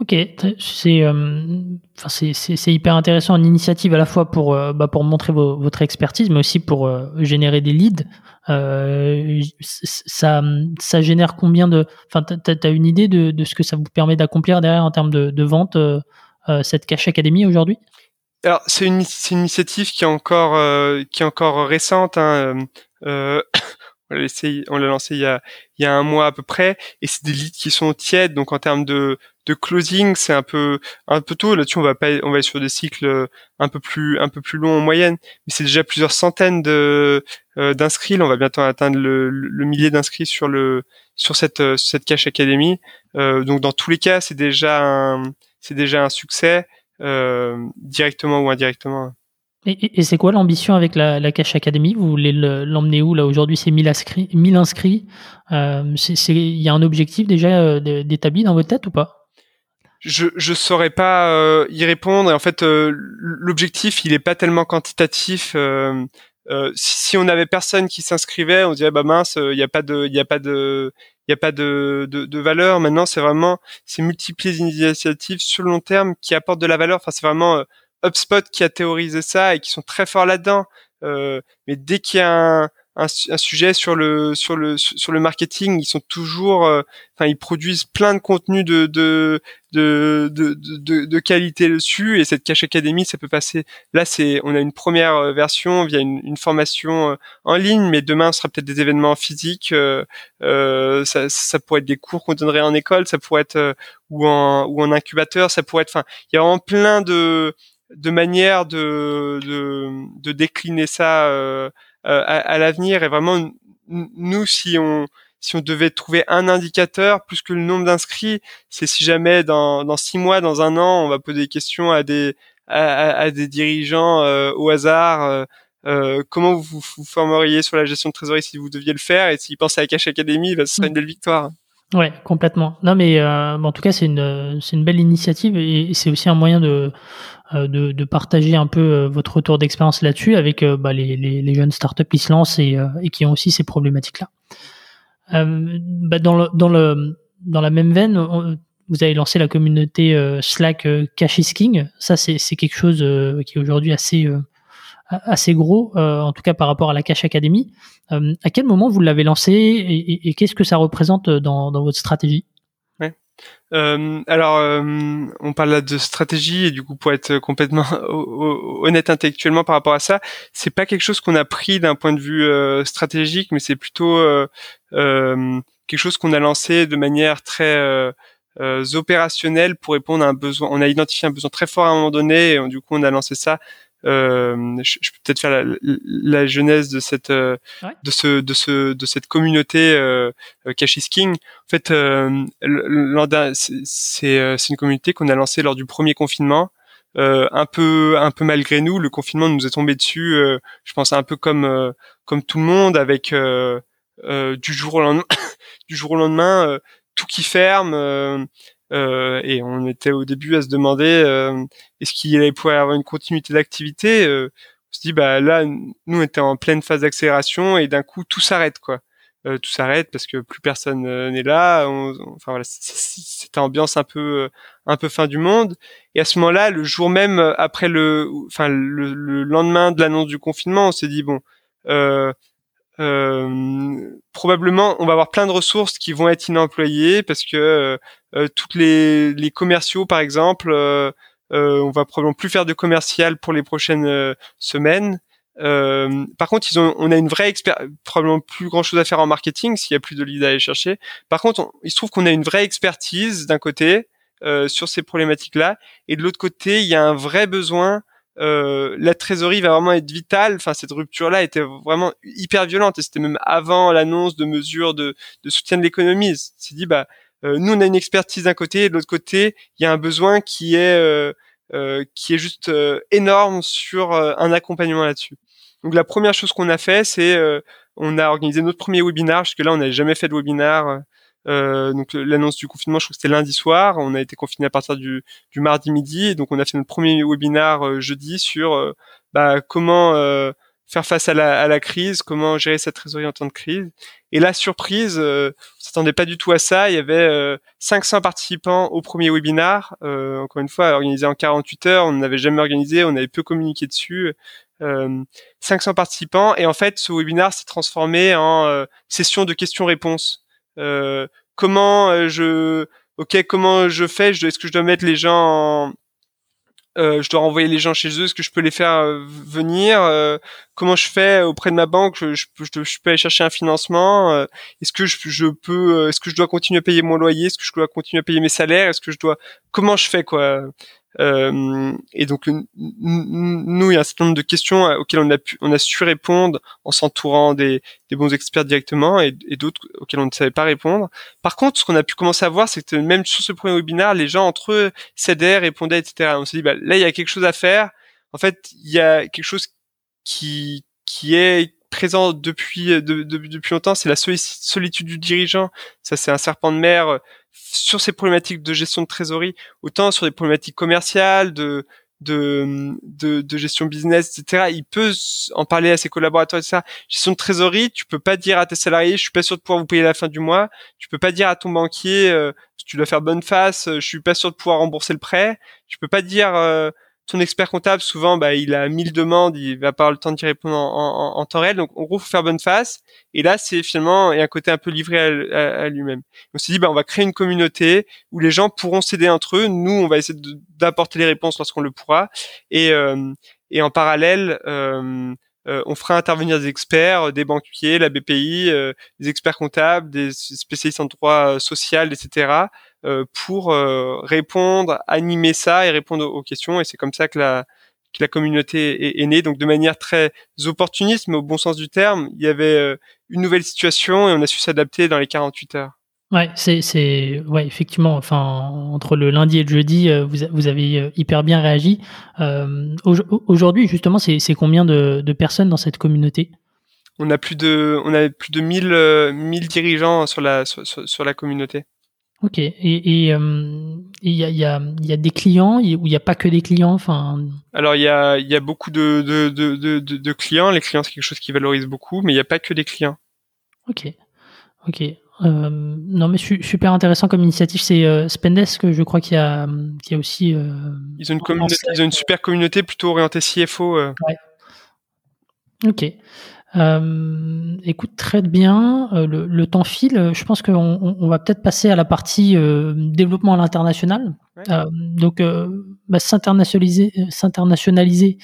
Ok, c'est euh, c'est hyper intéressant en initiative à la fois pour bah, pour montrer votre expertise, mais aussi pour générer des leads. ça ça génère combien de enfin t'as as une idée de, de ce que ça vous permet d'accomplir derrière en termes de, de vente cette Cash Academy aujourd'hui? Alors c'est une, une initiative qui est encore qui est encore récente. Hein, *coughs* on l'a lancé, il y a, un mois à peu près, et c'est des leads qui sont tièdes, donc en termes de, closing, c'est un peu, un peu tôt. Là-dessus, on va pas, on va être sur des cycles euh, un peu plus, un peu plus longs en moyenne, mais c'est déjà plusieurs centaines euh, d'inscrits. on va bientôt atteindre le, millier d'inscrits sur le, sur cette, euh, cette cache académie. donc dans tous les cas, c'est déjà un, c'est déjà un succès, directement ou indirectement. Et, c'est quoi l'ambition avec la, Cache Academy? Vous voulez l'emmener où Là aujourd'hui, c'est 1000 inscrits. 1000 inscrits. Euh, il y a un objectif déjà euh, d'établi dans votre tête ou pas? Je je saurais pas euh, y répondre. En fait, l'objectif, il est pas tellement quantitatif. Si on avait personne qui s'inscrivait, on dirait bah mince, il n'y a pas de, il a pas de, il a pas de, de valeur. Maintenant, c'est vraiment, c'est multiplier les initiatives sur le long terme qui apportent de la valeur. Enfin, c'est vraiment HubSpot qui a théorisé ça et qui sont très forts là-dedans. Euh, mais dès qu'il y a un, un, sujet sur le sur le sur le marketing, ils sont toujours, euh, enfin, ils produisent plein de contenus de de de, de de, qualité dessus. Et cette Cache Academy, ça peut passer. Là, c'est, on a une première euh, version via une, une formation en ligne, mais demain, ce sera peut-être des événements physiques. Euh, ça, ça pourrait être des cours qu'on donnerait en école, ça pourrait être ou en ou en incubateur, ça pourrait être. Enfin, il y a vraiment plein de de manière de, de, de décliner ça euh, euh à, à l'avenir. Et vraiment, nous, si on si on devait trouver un indicateur plus que le nombre d'inscrits, c'est si jamais dans, dans six mois, dans un an, on va poser des questions à des à, à des dirigeants euh, au hasard. Euh, euh comment vous vous formeriez sur la gestion de trésorerie si vous deviez le faire? Et s'ils pensent à Cash Academy, bah, ce serait une belle victoire. Ouais, complètement. Non, mais euh, en tout cas, c'est une, c'est une belle initiative et c'est aussi un moyen de, de, de, partager un peu euh, votre retour d'expérience là-dessus avec euh, bah, les, les, les, jeunes startups qui se lancent et, et qui ont aussi ces problématiques-là. Bah, dans, le, dans, le, dans la même veine, vous avez lancé la communauté Slack Cash is King. Ça, c'est quelque chose qui est aujourd'hui assez assez gros, en tout cas par rapport à la Cash Academy. à quel moment vous l'avez lancé et, qu'est-ce que ça représente dans, dans votre stratégie? Euh, alors, euh, on parle là de stratégie et du coup, pour être complètement *laughs* honnête intellectuellement par rapport à ça, c'est pas quelque chose qu'on a pris d'un point de vue euh, stratégique, mais c'est plutôt quelque chose qu'on a lancé de manière très opérationnelle pour répondre à un besoin. On a identifié un besoin très fort à un moment donné et du coup, on a lancé ça je, je, peux peut-être faire la, la, genèse de cette euh, de ce de ce de cette communauté euh, Cash is King. En fait, euh, c'est c'est une communauté qu'on a lancée lors du premier confinement. Euh, un peu un peu malgré nous, le confinement nous est tombé dessus. je pense un peu comme comme tout le monde, avec *coughs* du jour au lendemain, du jour au lendemain, tout qui ferme. Euh, et on était au début à se demander euh, est-ce qu'il pouvoir avoir une continuité d'activité. Euh, on se dit bah là, nous on était en pleine phase d'accélération et d'un coup tout s'arrête quoi. tout s'arrête parce que plus personne n'est là. enfin voilà, c'était ambiance un peu un peu fin du monde. Et à ce moment-là, le jour même après le, enfin le, le lendemain de l'annonce du confinement, on s'est dit bon. Euh, euh, probablement on va avoir plein de ressources qui vont être inemployées parce que euh, euh toutes les, les commerciaux par exemple euh, euh, on va probablement plus faire de commercial pour les prochaines semaines par contre ils ont on a une vraie probablement plus grand chose à faire en marketing s'il y a plus de leads à aller chercher par contre il se trouve qu'on a une vraie expertise d'un côté sur ces problématiques là et de l'autre côté il y a un vrai besoin euh, la trésorerie va vraiment être vitale. Enfin, cette rupture-là était vraiment hyper violente et c'était même avant l'annonce de mesures de, soutien de l'économie. C'est dit, bah, euh, nous on a une expertise d'un côté et de l'autre côté, il y a un besoin qui est euh, qui est juste énorme sur un accompagnement là-dessus. Donc la première chose qu'on a fait, c'est on a organisé notre premier webinar. Jusque là, on n'avait jamais fait de webinar euh, donc l'annonce du confinement, je crois que c'était lundi soir. On a été confiné à partir du, du mardi midi, donc on a fait notre premier webinar euh, jeudi sur euh, bah, comment faire face à la, crise, comment gérer sa trésorerie en temps de crise. Et la surprise, euh, on s'attendait pas du tout à ça. Il y avait 500 participants au premier webinar. encore une fois, organisé en 48 heures. On n'avait jamais organisé, on avait peu communiqué dessus. 500 participants. Et en fait, ce webinar s'est transformé en session de questions-réponses. Euh, comment euh, je, ok, comment je fais? Est-ce que je dois mettre les gens en, euh, je dois renvoyer les gens chez eux, est-ce que je peux les faire venir Comment je fais auprès de ma banque je, je, peux aller chercher un financement Est-ce que je, je peux Est-ce que je dois continuer à payer mon loyer Est-ce que je dois continuer à payer mes salaires Est-ce que je dois Comment je fais quoi? Euh, et donc nous, il y a un certain nombre de questions euh, auxquelles on a pu, on a su répondre en s'entourant des, des, bons experts directement et, d'autres auxquels on ne savait pas répondre. Par contre, ce qu'on a pu commencer à voir, c'est que même sur ce premier webinaire, les gens entre eux s'aidaient, répondaient, etc. On s'est dit, bah, là, il y a quelque chose à faire. En fait, il y a quelque chose qui qui est présent depuis de, depuis longtemps, c'est la solitude du dirigeant. Ça, c'est un serpent de mer sur ces problématiques de gestion de trésorerie, autant sur des problématiques commerciales, de, de, de, gestion business, etc. Il peut en parler à ses collaborateurs, etc. Gestion de trésorerie, tu peux pas dire à tes salariés, je suis pas sûr de pouvoir vous payer la fin du mois. Tu peux pas dire à ton banquier, euh, tu dois faire bonne face, je suis pas sûr de pouvoir rembourser le prêt. Tu peux pas dire, euh, ton expert comptable, souvent, bah, il a mille demandes, il va pas le temps d'y répondre en, temps réel. Donc, en gros, faut faire bonne face. Et là, c'est finalement, il y a un côté un peu livré à, lui-même. On s'est dit, bah, on va créer une communauté où les gens pourront s'aider entre eux. Nous, on va essayer d'apporter les réponses lorsqu'on le pourra. Et, euh, et en parallèle, euh, euh, on fera intervenir des experts, des banquiers, la BPI, des experts comptables, des spécialistes en droit social, etc. Euh, pour euh, répondre, animer ça et répondre aux, questions. Et c'est comme ça que la, que la communauté est, née. Donc de manière très opportuniste, mais au bon sens du terme, il y avait euh, une nouvelle situation et on a su s'adapter dans les 48 heures. Ouais, c'est, c'est, ouais, effectivement. Enfin, entre le lundi et le jeudi, vous, vous avez hyper bien réagi. Euh, aujourd'hui, justement, c'est, c'est combien de, de, personnes dans cette communauté? On a plus de, on a plus de 1000, 1000 dirigeants sur la, sur, sur la communauté. Ok. Et il euh, y, a, y, a, y, a, des clients ou il n'y a pas que des clients enfin... Alors il y a, y a beaucoup de, de, de, de, de clients. Les clients c'est quelque chose qui valorise beaucoup, mais il n'y a pas que des clients. Ok. Ok. Euh, non mais super intéressant comme initiative. C'est euh, Spendesk, je crois qu'il y a, aussi. Euh, ils, ont une communauté, ils ont une super communauté plutôt orientée CFO. Ouais. Ok. Euh, écoute, très bien. Euh, le, temps file. Je pense qu'on on, va peut-être passer à la partie euh, développement à l'international. donc, bah, s'internationaliser, s'internationaliser,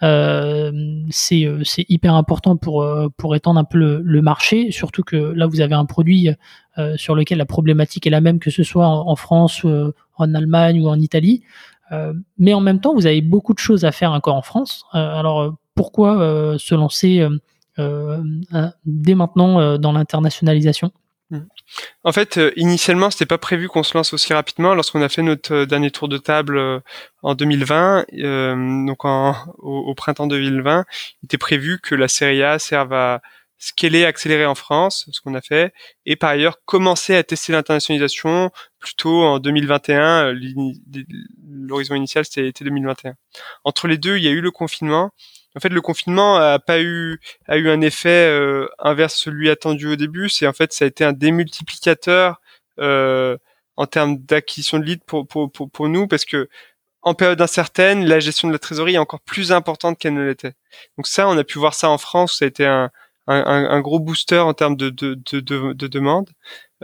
c'est c'est hyper important pour pour étendre un peu le, marché. Surtout que là, vous avez un produit sur lequel la problématique est la même que ce soit en, en France, en Allemagne ou en Italie. mais en même temps, vous avez beaucoup de choses à faire encore en France. alors, pourquoi se lancer euh, dès maintenant euh, dans l'internationalisation mmh. en fait, euh, initialement, c'était pas prévu qu'on se lance aussi rapidement. Lorsqu'on a fait notre dernier tour de table en 2020, donc *laughs* au, printemps 2020, il était prévu que la série A serve à scaler, accélérer en France, ce qu'on a fait, et par ailleurs commencer à tester l'internationalisation plutôt en 2021. L'horizon initial c'était 2021. Entre les deux, il y a eu le confinement en fait, le confinement a pas eu a eu un effet euh, inverse celui attendu au début. C'est en fait ça a été un démultiplicateur euh, en termes d'acquisition de leads pour, pour, pour, nous parce que en période incertaine, la gestion de la trésorerie est encore plus importante qu'elle ne l'était. Donc ça, on a pu voir ça en France. Ça a été un, un, gros booster en termes de, de, de, de, de demande.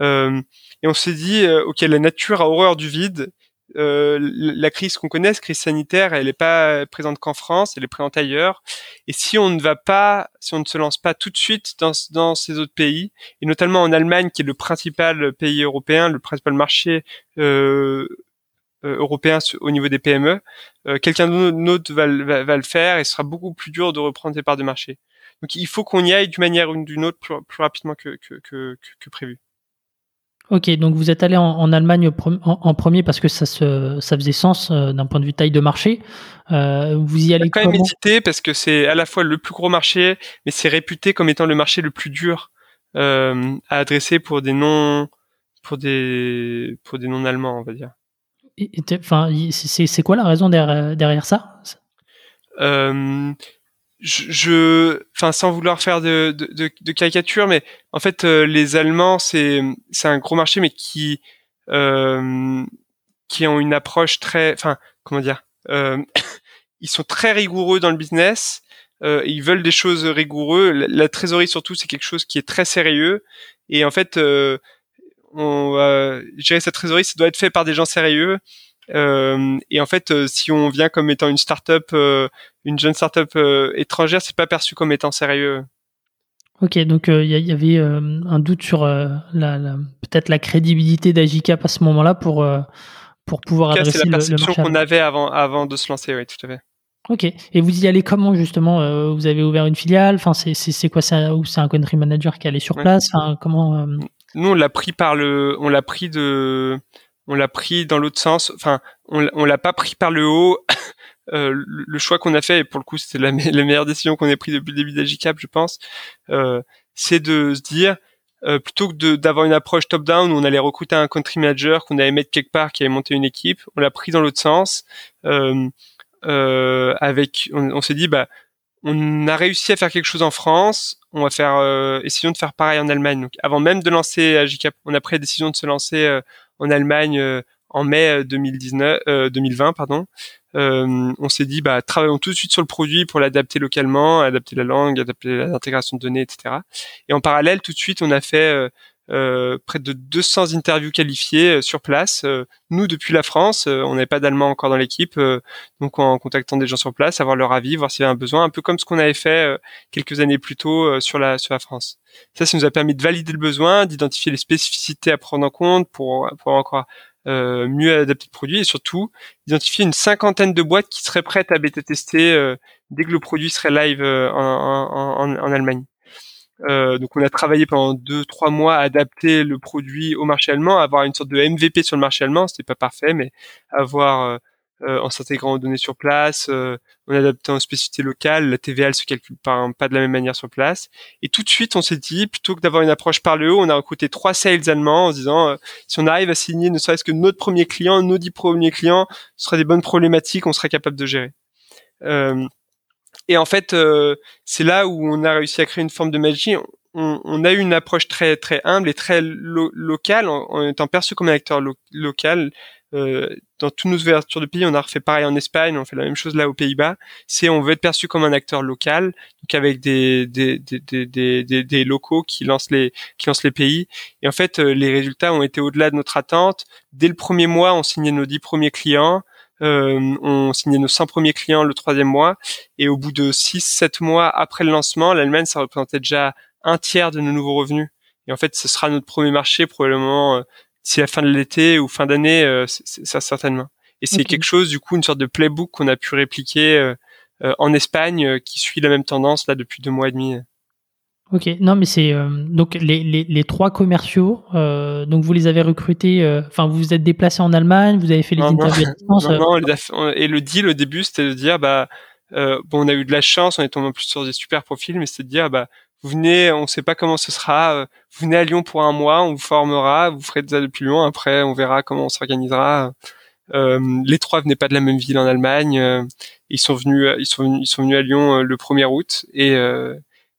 Euh, et on s'est dit, euh, ok, la nature a horreur du vide euh, la crise qu'on connaît, cette crise sanitaire, elle n'est pas présente qu'en France, elle est présente ailleurs. Et si on ne va pas, si on ne se lance pas tout de suite dans, dans ces autres pays, et notamment en Allemagne, qui est le principal pays européen, le principal marché euh, euh européen au niveau des PME, euh, quelqu'un d'autre va, va, va, le faire et ce sera beaucoup plus dur de reprendre des parts de marché. Donc il faut qu'on y aille d'une manière ou d'une autre plus, plus rapidement que, que, que, que prévu. Ok, donc vous êtes allé en, Allemagne en, premier parce que ça, se, ça faisait sens euh, d'un point de vue taille de marché. Euh, vous y allez quand même hésité parce que c'est à la fois le plus gros marché, mais c'est réputé comme étant le marché le plus dur euh, à adresser pour des non pour des pour des non allemands, on va dire. Enfin, c'est quoi la raison derrière, derrière ça? Je, enfin, sans vouloir faire de, de, de, caricature, mais en fait, euh, les Allemands, c'est c'est un gros marché, mais qui euh, qui ont une approche très, enfin, comment dire, euh, *coughs* ils sont très rigoureux dans le business. Euh, ils veulent des choses rigoureuses. La, trésorerie surtout, c'est quelque chose qui est très sérieux. Et en fait, euh, on va gérer cette trésorerie, ça doit être fait par des gens sérieux. Euh, et en fait, euh, si on vient comme étant une startup, euh, une jeune startup étrangère, c'est pas perçu comme étant sérieux. Ok, donc il y, avait un doute sur la, peut-être la crédibilité d'Agicap à ce moment-là pour pour pouvoir adresser la perception qu'on avait avant avant de se lancer, oui, tout à fait. Ok. Et vous y allez comment justement Vous avez ouvert une filiale? Enfin, c'est c'est quoi ça Ou c'est un country manager qui allait sur place? Enfin, comment Nous, on l'a pris par le, on l'a pris de on l'a pris dans l'autre sens. Enfin, on, on l'a pas pris par le haut. *laughs* Euh, le, choix qu'on a fait, et pour le coup, c'était la, meilleure décision qu'on ait pris depuis le début d'Agicap, je pense, euh, c'est de se dire, euh, plutôt que d'avoir une approche top-down où on allait recruter un country manager qu'on allait mettre quelque part, qui allait monter une équipe, on l'a pris dans l'autre sens. avec, on, s'est dit, bah, on a réussi à faire quelque chose en France, on va faire, essayons de faire pareil en Allemagne. Donc, avant même de lancer Agicap, on a pris la décision de se lancer en Allemagne euh, en mai 2019, euh, 2020, euh, pardon. on s'est dit, bah, travaillons tout de suite sur le produit pour l'adapter localement, adapter la langue, adapter l'intégration de données, etc. Et en parallèle, tout de suite, on a fait euh, près de 200 interviews qualifiées sur place. nous, depuis la France, on n'avait pas d'allemand encore dans l'équipe, donc en contactant des gens sur place, avoir leur avis, voir s'il y avait un besoin, un peu comme ce qu'on avait fait quelques années plus tôt sur la France. Ça, ça nous a permis de valider le besoin, d'identifier les spécificités à prendre en compte pour, pour encore euh, mieux adapter le produit et surtout d'identifier une cinquantaine de boîtes qui seraient prêtes à bêta tester euh, dès que le produit serait live euh, en, Allemagne. Euh, donc on a travaillé pendant deux trois mois à adapter le produit au marché allemand, avoir une sorte de MVP sur le marché allemand, c'était pas parfait, mais avoir euh, en s'intégrant aux données sur place, euh, en adaptant aux spécificités locales. La TVA, elle se calcule pas, pas de la même manière sur place. Et tout de suite, on s'est dit, plutôt que d'avoir une approche par le haut, on a recruté trois sales allemands en se disant, euh, si on arrive à signer ne serait-ce que notre premier client, nos dix premiers clients, ce sera des bonnes problématiques, on serait capable de gérer. Et en fait, c'est là où on a réussi à créer une forme de magie. On, on, a eu une approche très très humble et très locale en, étant perçu comme un acteur local dans toutes nos ouvertures de pays, on a refait pareil en Espagne, on fait la même chose là aux Pays-Bas. C'est on veut être perçu comme un acteur local, donc avec des des, des, des, des, des locaux qui lancent les qui lancent les pays. Et en fait, les résultats ont été au-delà de notre attente. Dès le premier mois, on signait nos dix premiers clients. Euh, on signait nos 100 premiers clients le troisième mois et au bout de 6-7 mois après le lancement, l'Allemagne ça représentait déjà un tiers de nos nouveaux revenus. Et en fait, ce sera notre premier marché probablement euh, d'ici la fin de l'été ou fin d'année, euh, ça certainement. Et c'est quelque chose du coup une sorte de playbook qu'on a pu répliquer euh, en Espagne qui suit la même tendance là depuis deux mois et demi. Ok, non mais c'est euh, donc les, les, les, trois commerciaux, euh, donc vous les avez recrutés, euh, enfin vous vous êtes déplacé en Allemagne, vous avez fait les interviews à distance. *laughs* Non, non, et le deal au début c'était de dire bah bon on a eu de la chance, on est tombé en plus sur des super profils, mais c'était de dire bah vous venez, on sait pas comment ce sera, vous venez à Lyon pour un mois, on vous formera, vous ferez ça depuis Lyon, après on verra comment on s'organisera. les trois venaient pas de la même ville en Allemagne, ils sont venus, ils sont venus, ils sont venus à Lyon le 1er août et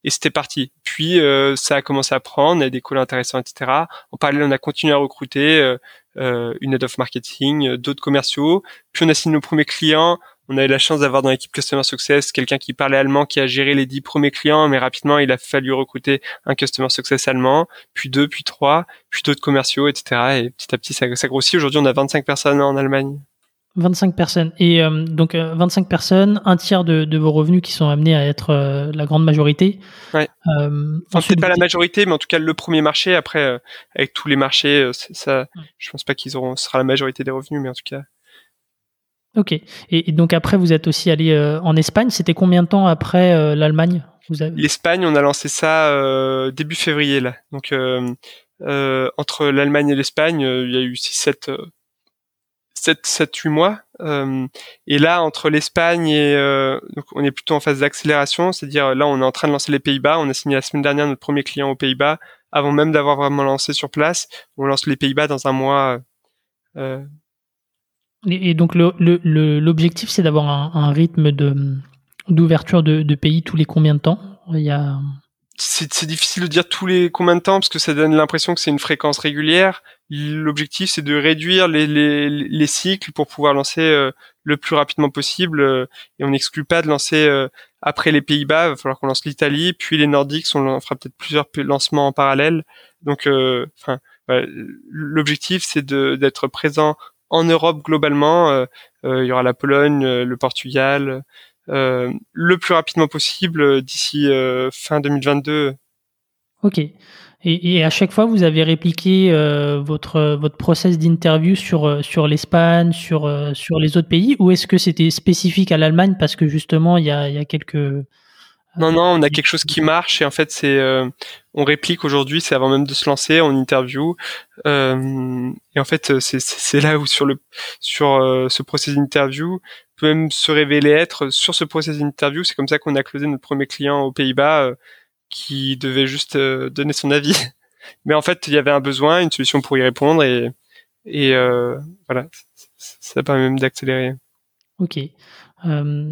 et c'était parti. Puis euh, ça a commencé à prendre, il y a des calls intéressants, etc. En parallèle, on a continué à recruter euh, euh une head of marketing, euh, d'autres commerciaux. Puis on a signé nos premiers clients. On a eu la chance d'avoir dans l'équipe Customer Success quelqu'un qui parlait allemand, qui a géré les dix premiers clients, mais rapidement il a fallu recruter un Customer Success allemand, puis deux, puis trois, puis d'autres commerciaux, etc. Et petit à petit ça, ça grossit. Aujourd'hui, on a 25 personnes en Allemagne. 25 personnes. Et euh, donc 25 euh, personnes, un tiers de, de, vos revenus qui sont amenés à être euh, la grande majorité. Ouais. enfin, peut-être pas la majorité, mais en tout cas le premier marché. Après, avec tous les marchés, ça, je pense pas qu'ils auront, ce sera la majorité des revenus, mais en tout cas. Ok. Et, donc après, vous êtes aussi allé en Espagne. C'était combien de temps après l'Allemagne? L'Espagne, on a lancé ça début février là. Donc entre l'Allemagne et l'Espagne, il y a eu 6-7 7 7 8 mois euh, et là entre l'Espagne et euh, donc on est plutôt en phase d'accélération, c'est-à-dire là on est en train de lancer les Pays-Bas, on a signé la semaine dernière notre premier client aux Pays-Bas avant même d'avoir vraiment lancé sur place, on lance les Pays-Bas dans un mois euh, et, donc l'objectif c'est d'avoir un, un, rythme de d'ouverture de, de pays tous les combien de temps? Il y a c'est difficile de dire tous les combien de temps parce que ça donne l'impression que c'est une fréquence régulière. L'objectif c'est de réduire les, les, les, cycles pour pouvoir lancer euh, le plus rapidement possible euh, et on n'exclut pas de lancer euh, après les Pays-Bas, il va falloir qu'on lance l'Italie, puis les Nordiques, on fera peut-être plusieurs lancements en parallèle. Donc enfin l'objectif c'est d'être présent en Europe globalement, il y aura la Pologne, le Portugal, euh, le plus rapidement possible euh, d'ici euh, fin 2022. Ok. Et, et, à chaque fois, vous avez répliqué votre votre process d'interview sur sur l'Espagne, sur sur les autres pays, ou est-ce que c'était spécifique à l'Allemagne parce que justement il y a il y a quelques non, non, on a quelque chose qui marche et en fait c'est on réplique aujourd'hui, c'est avant même de se lancer, on interview euh, et en fait c'est c'est là où sur le sur ce process d'interview peut même se révéler être sur ce process d'interview. C'est comme ça qu'on a closé notre premier client aux Pays-Bas euh, qui devait juste euh, donner son avis. *laughs* Mais en fait, il y avait un besoin, une solution pour y répondre et, et euh, voilà, ça permet même d'accélérer. Ok. Euh,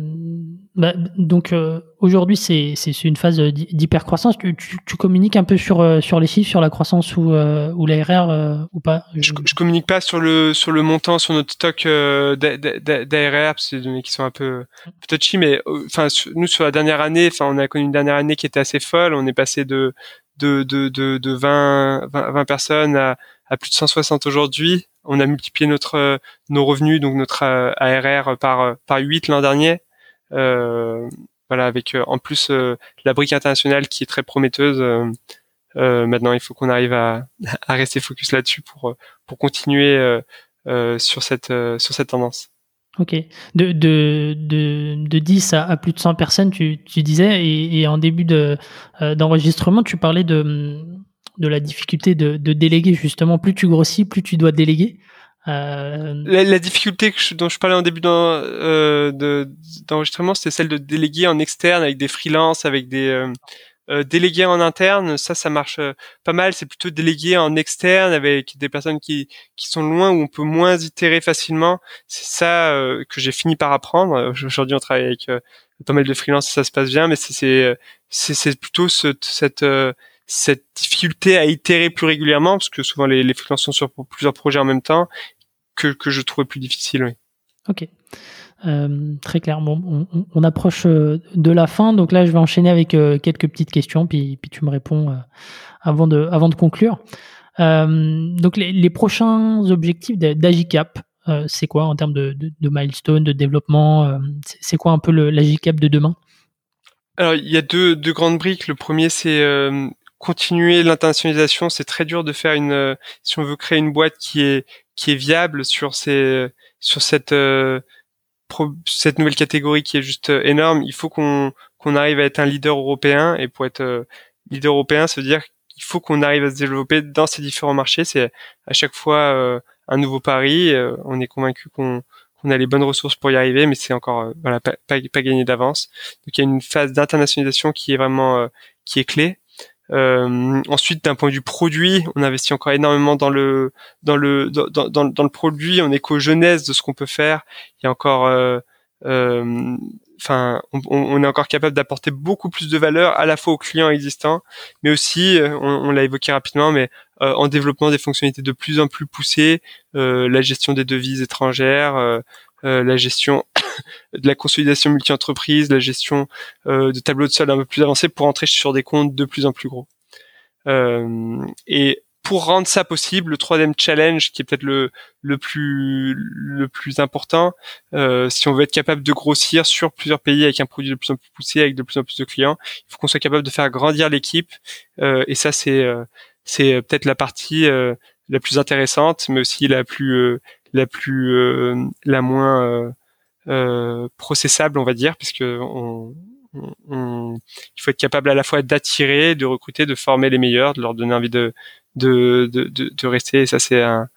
bah, donc euh, aujourd'hui c'est une phase d'hypercroissance. Tu, tu, tu, communiques un peu sur euh, sur les chiffres, sur la croissance ou ou l'ARR ou pas? Je, je, communique pas sur le sur le montant sur notre stock d'ARR parce que des données qui sont un peu touchy, mais enfin nous sur la dernière année, enfin on a connu une dernière année qui était assez folle. On est passé de de de de, de 20, 20 20 personnes à à plus de 160 aujourd'hui on a multiplié notre euh, nos revenus donc notre euh, ARR par euh, par 8 l'an dernier. voilà avec en plus la brique internationale qui est très prometteuse. maintenant, il faut qu'on arrive à, à rester focus là-dessus pour pour continuer sur cette sur cette tendance. Ok. De, de, de, de 10 à, plus de 100 personnes, tu, tu disais, et, et en début de, d'enregistrement, tu parlais de, de la difficulté de, de, déléguer justement. Plus tu grossis, plus tu dois déléguer. Euh... La, la, difficulté que je, dont je parlais en début euh, d'enregistrement, c'était celle de déléguer en externe avec des freelances, avec des euh, euh déléguer en interne. Ça, ça marche euh, pas mal. C'est plutôt déléguer en externe avec des personnes qui qui sont loin où on peut moins itérer facilement. C'est ça euh, que j'ai fini par apprendre. Aujourd'hui, on travaille avec pas mal de freelance, ça se passe bien, mais c'est c'est plutôt ce, cette cette difficulté à itérer plus régulièrement, parce que souvent les, les freelances sont sur plusieurs projets en même temps, que, que je trouvais plus difficile. Oui. Ok. Euh, très clair. Bon, on, approche euh, de la fin, donc là je vais enchaîner avec euh, quelques petites questions, puis, puis tu me réponds avant, de, avant de conclure. donc les, prochains objectifs d'Agicap, c'est quoi en termes de, de, de milestone, de développement C'est quoi un peu l'Agicap de demain? Alors il y a deux, deux grandes briques. Le premier c'est continuer l'internationalisation. C'est très dur de faire une si on veut créer une boîte qui est qui est viable sur ces sur cette cette nouvelle catégorie qui est juste euh, énorme, il faut qu'on qu'on arrive à être un leader européen et pour être euh, leader européen, ça veut dire qu'il faut qu'on arrive à se développer dans ces différents marchés. C'est à chaque fois euh, un nouveau pari. on est convaincu qu'on qu'on a les bonnes ressources pour y arriver, mais c'est encore voilà pas, pas, pas gagné d'avance. Donc il y a une phase d'internationalisation qui est vraiment qui est clé. Euh, ensuite, d'un point de vue produit, on investit encore énormément dans le dans le dans, dans, dans le produit. On est qu'aux jeunesse de ce qu'on peut faire. Il y a encore, euh, euh, enfin, on, on, est encore capable d'apporter beaucoup plus de valeur à la fois aux clients existants, mais aussi, on, on l'a évoqué rapidement, mais en développement des fonctionnalités de plus en plus poussées, la gestion des devises étrangères, la gestion *coughs* de la consolidation multi-entreprise, la gestion euh, de tableaux de solde un peu plus avancés pour entrer sur des comptes de plus en plus gros. Euh, et pour rendre ça possible, le troisième challenge, qui est peut-être le, le plus le plus important, euh, si on veut être capable de grossir sur plusieurs pays avec un produit de plus en plus poussé, avec de plus en plus de clients, il faut qu'on soit capable de faire grandir l'équipe. et ça, c'est c'est peut-être la partie la plus intéressante, mais aussi la plus la plus la moins euh, processable, on va dire, puisque on, on, il faut être capable à la fois d'attirer, de recruter, de former les meilleurs, de leur donner envie de de, de, de, rester. Et ça, c'est un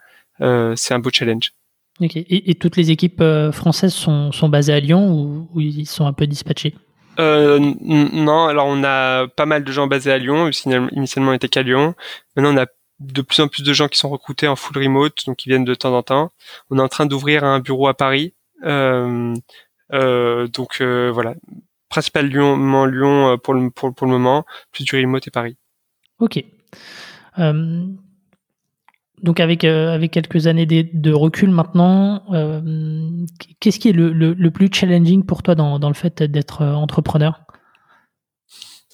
euh, c'est un beau challenge. Et, et, toutes les équipes euh, françaises sont, sont basées à Lyon ou, ou ils sont un peu dispatchés? Euh, non, alors on a pas mal de gens basés à Lyon. Initialement, on était qu'à Lyon. Maintenant, on a de plus en plus de gens qui sont recrutés en full remote, donc qui viennent de temps en temps. On est en train d'ouvrir un bureau à Paris euh, euh, donc euh, voilà, principalement Lyon pour le, pour, le moment, plus du remote et Paris. Ok. donc avec, quelques années de, recul maintenant, qu'est-ce qui est le, plus challenging pour toi dans le fait d'être entrepreneur?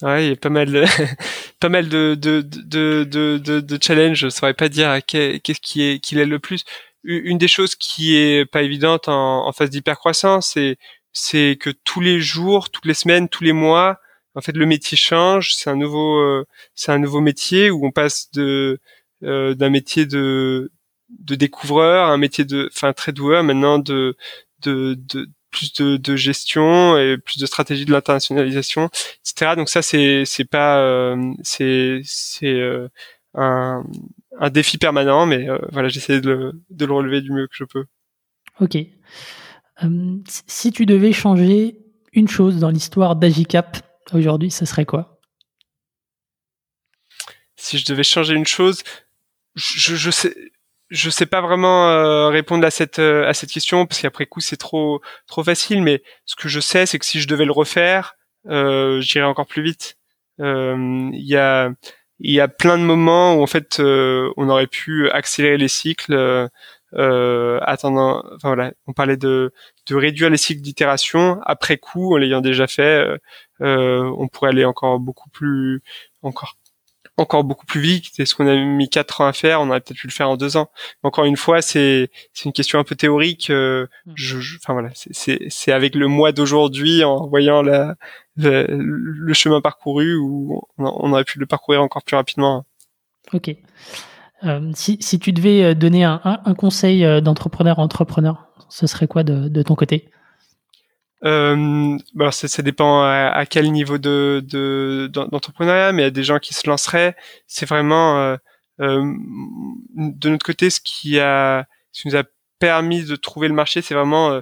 Ouais, il y a pas mal, de, *laughs* pas mal de, de, de, de, de, challenges. Je saurais pas dire qu'est-ce qui est, qui est le plus une des choses qui est pas évidente en, en phase d'hypercroissance, c'est c'est que tous les jours, toutes les semaines, tous les mois, en fait, le métier change. C'est un nouveau, euh, c'est un nouveau métier où on passe de euh, d'un métier de de découvreur à un métier de, enfin, très doueur maintenant de de, de plus de, de, gestion et plus de stratégie de l'internationalisation, etc. Donc ça, c'est c'est pas euh, c'est c'est un un défi permanent, mais euh, voilà, j'essaie de le, de le relever du mieux que je peux. Ok. Euh, si tu devais changer une chose dans l'histoire d'Agicap aujourd'hui, ce serait quoi? Si je devais changer une chose, je, je sais, je sais pas vraiment euh, répondre à cette à cette question parce qu'après coup c'est trop trop facile. Mais ce que je sais, c'est que si je devais le refaire, euh, j'irais encore plus vite. Il y a il y a plein de moments où en fait euh, on aurait pu accélérer les cycles euh, euh, attendant enfin voilà on parlait de de réduire les cycles d'itération après coup en l'ayant déjà fait euh, on pourrait aller encore beaucoup plus encore encore beaucoup plus vite. C'est ce qu'on a mis quatre ans à faire, on aurait peut-être pu le faire en deux ans. encore une fois, c'est c'est une question un peu théorique. Euh, mm. je, enfin voilà, c'est c'est avec le mois d'aujourd'hui, en voyant la, le chemin parcouru, où on, aurait pu le parcourir encore plus rapidement. Ok. Euh, si, si tu devais euh, donner un, un, conseil d'entrepreneur entrepreneur, ce serait quoi de, de ton côté? Euh, bah, ça, ça, dépend à, quel niveau de, d'entrepreneuriat, mais il y a des gens qui se lanceraient. C'est vraiment euh, euh, de notre côté ce qui a, ce qui nous a permis de trouver le marché, c'est vraiment euh,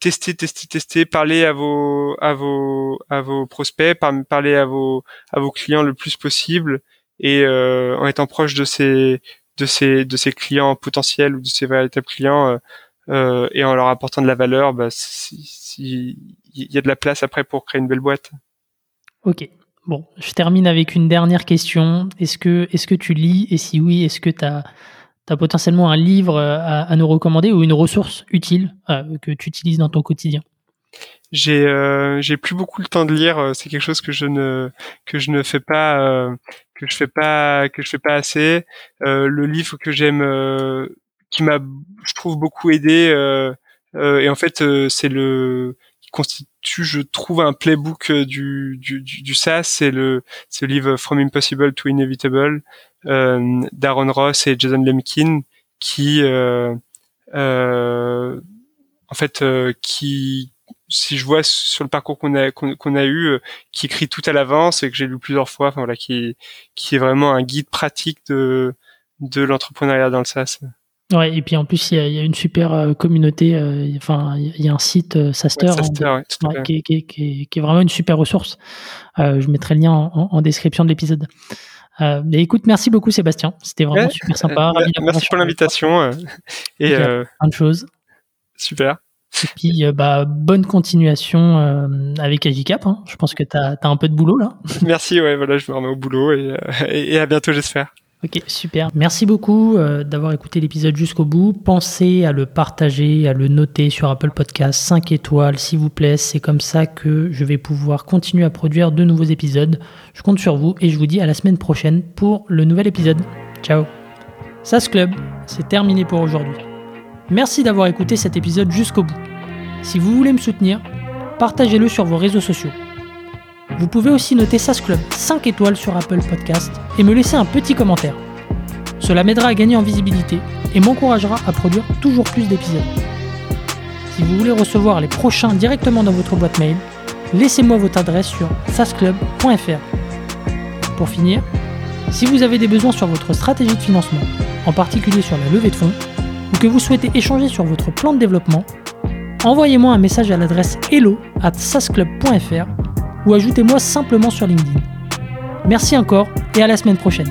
tester, tester, tester, parler à vos, à vos, à vos prospects, parler à vos, à vos clients le plus possible, et euh, en étant proche de ces, de ces, de ces clients potentiels ou de ces véritables clients. Euh, et en leur apportant de la valeur, bah, il y a de la place après pour créer une belle boîte. Ok. Bon, je termine avec une dernière question. Est-ce que, est-ce que tu lis? Et si oui, est-ce que tu as as potentiellement un livre à, nous recommander ou une ressource utile que tu utilises dans ton quotidien? J'ai j'ai plus beaucoup le temps de lire c'est quelque chose que je ne que je ne fais pas que je fais pas que je fais pas assez le livre que j'aime qui m'a je trouve beaucoup aidé et en fait c'est le constitue, je trouve, un playbook euh, du, du, du, SaaS. C'est le, ce livre From Impossible to Inevitable euh, d'Aaron Ross et Jason Lemkin qui, euh, euh, en fait, euh, qui, si je vois sur le parcours qu'on a qu'on a eu, euh, qui écrit tout à l'avance et que j'ai lu plusieurs fois, enfin voilà, qui qui est vraiment un guide pratique de de l'entrepreneuriat dans le SaaS. Ouais, et puis en plus, il y, a, une super euh, communauté. euh, Enfin, il y a un site euh, Saster, qui, est vraiment une super ressource. Je mettrai le lien en, description de l'épisode. Euh, écoute, merci beaucoup Sébastien. C'était vraiment super sympa. *laughs* merci pour l'invitation. *laughs* et plein de choses. Super. Et puis, bah, bonne continuation avec Agicap. Hein. Je pense que tu as, as, un peu de boulot là. Merci, ouais, voilà, je me remets au boulot et, et à bientôt, j'espère. Ok, super. Merci beaucoup euh, d'avoir écouté l'épisode jusqu'au bout. Pensez à le partager, à le noter sur Apple Podcast 5 étoiles, s'il vous plaît. C'est comme ça que je vais pouvoir continuer à produire de nouveaux épisodes. Je compte sur vous et je vous dis à la semaine prochaine pour le nouvel épisode. Ciao. SAS Club, c'est terminé pour aujourd'hui. Merci d'avoir écouté cet épisode jusqu'au bout. Si vous voulez me soutenir, partagez-le sur vos réseaux sociaux. Vous pouvez aussi noter SAS Club 5 étoiles sur Apple Podcast et me laisser un petit commentaire. Cela m'aidera à gagner en visibilité et m'encouragera à produire toujours plus d'épisodes. Si vous voulez recevoir les prochains directement dans votre boîte mail, laissez-moi votre adresse sur sasclub.fr. Pour finir, si vous avez des besoins sur votre stratégie de financement, en particulier sur la levée de fonds, ou que vous souhaitez échanger sur votre plan de développement, envoyez-moi un message à l'adresse hello at sasclub.fr ou ajoutez-moi simplement sur LinkedIn. Merci encore et à la semaine prochaine.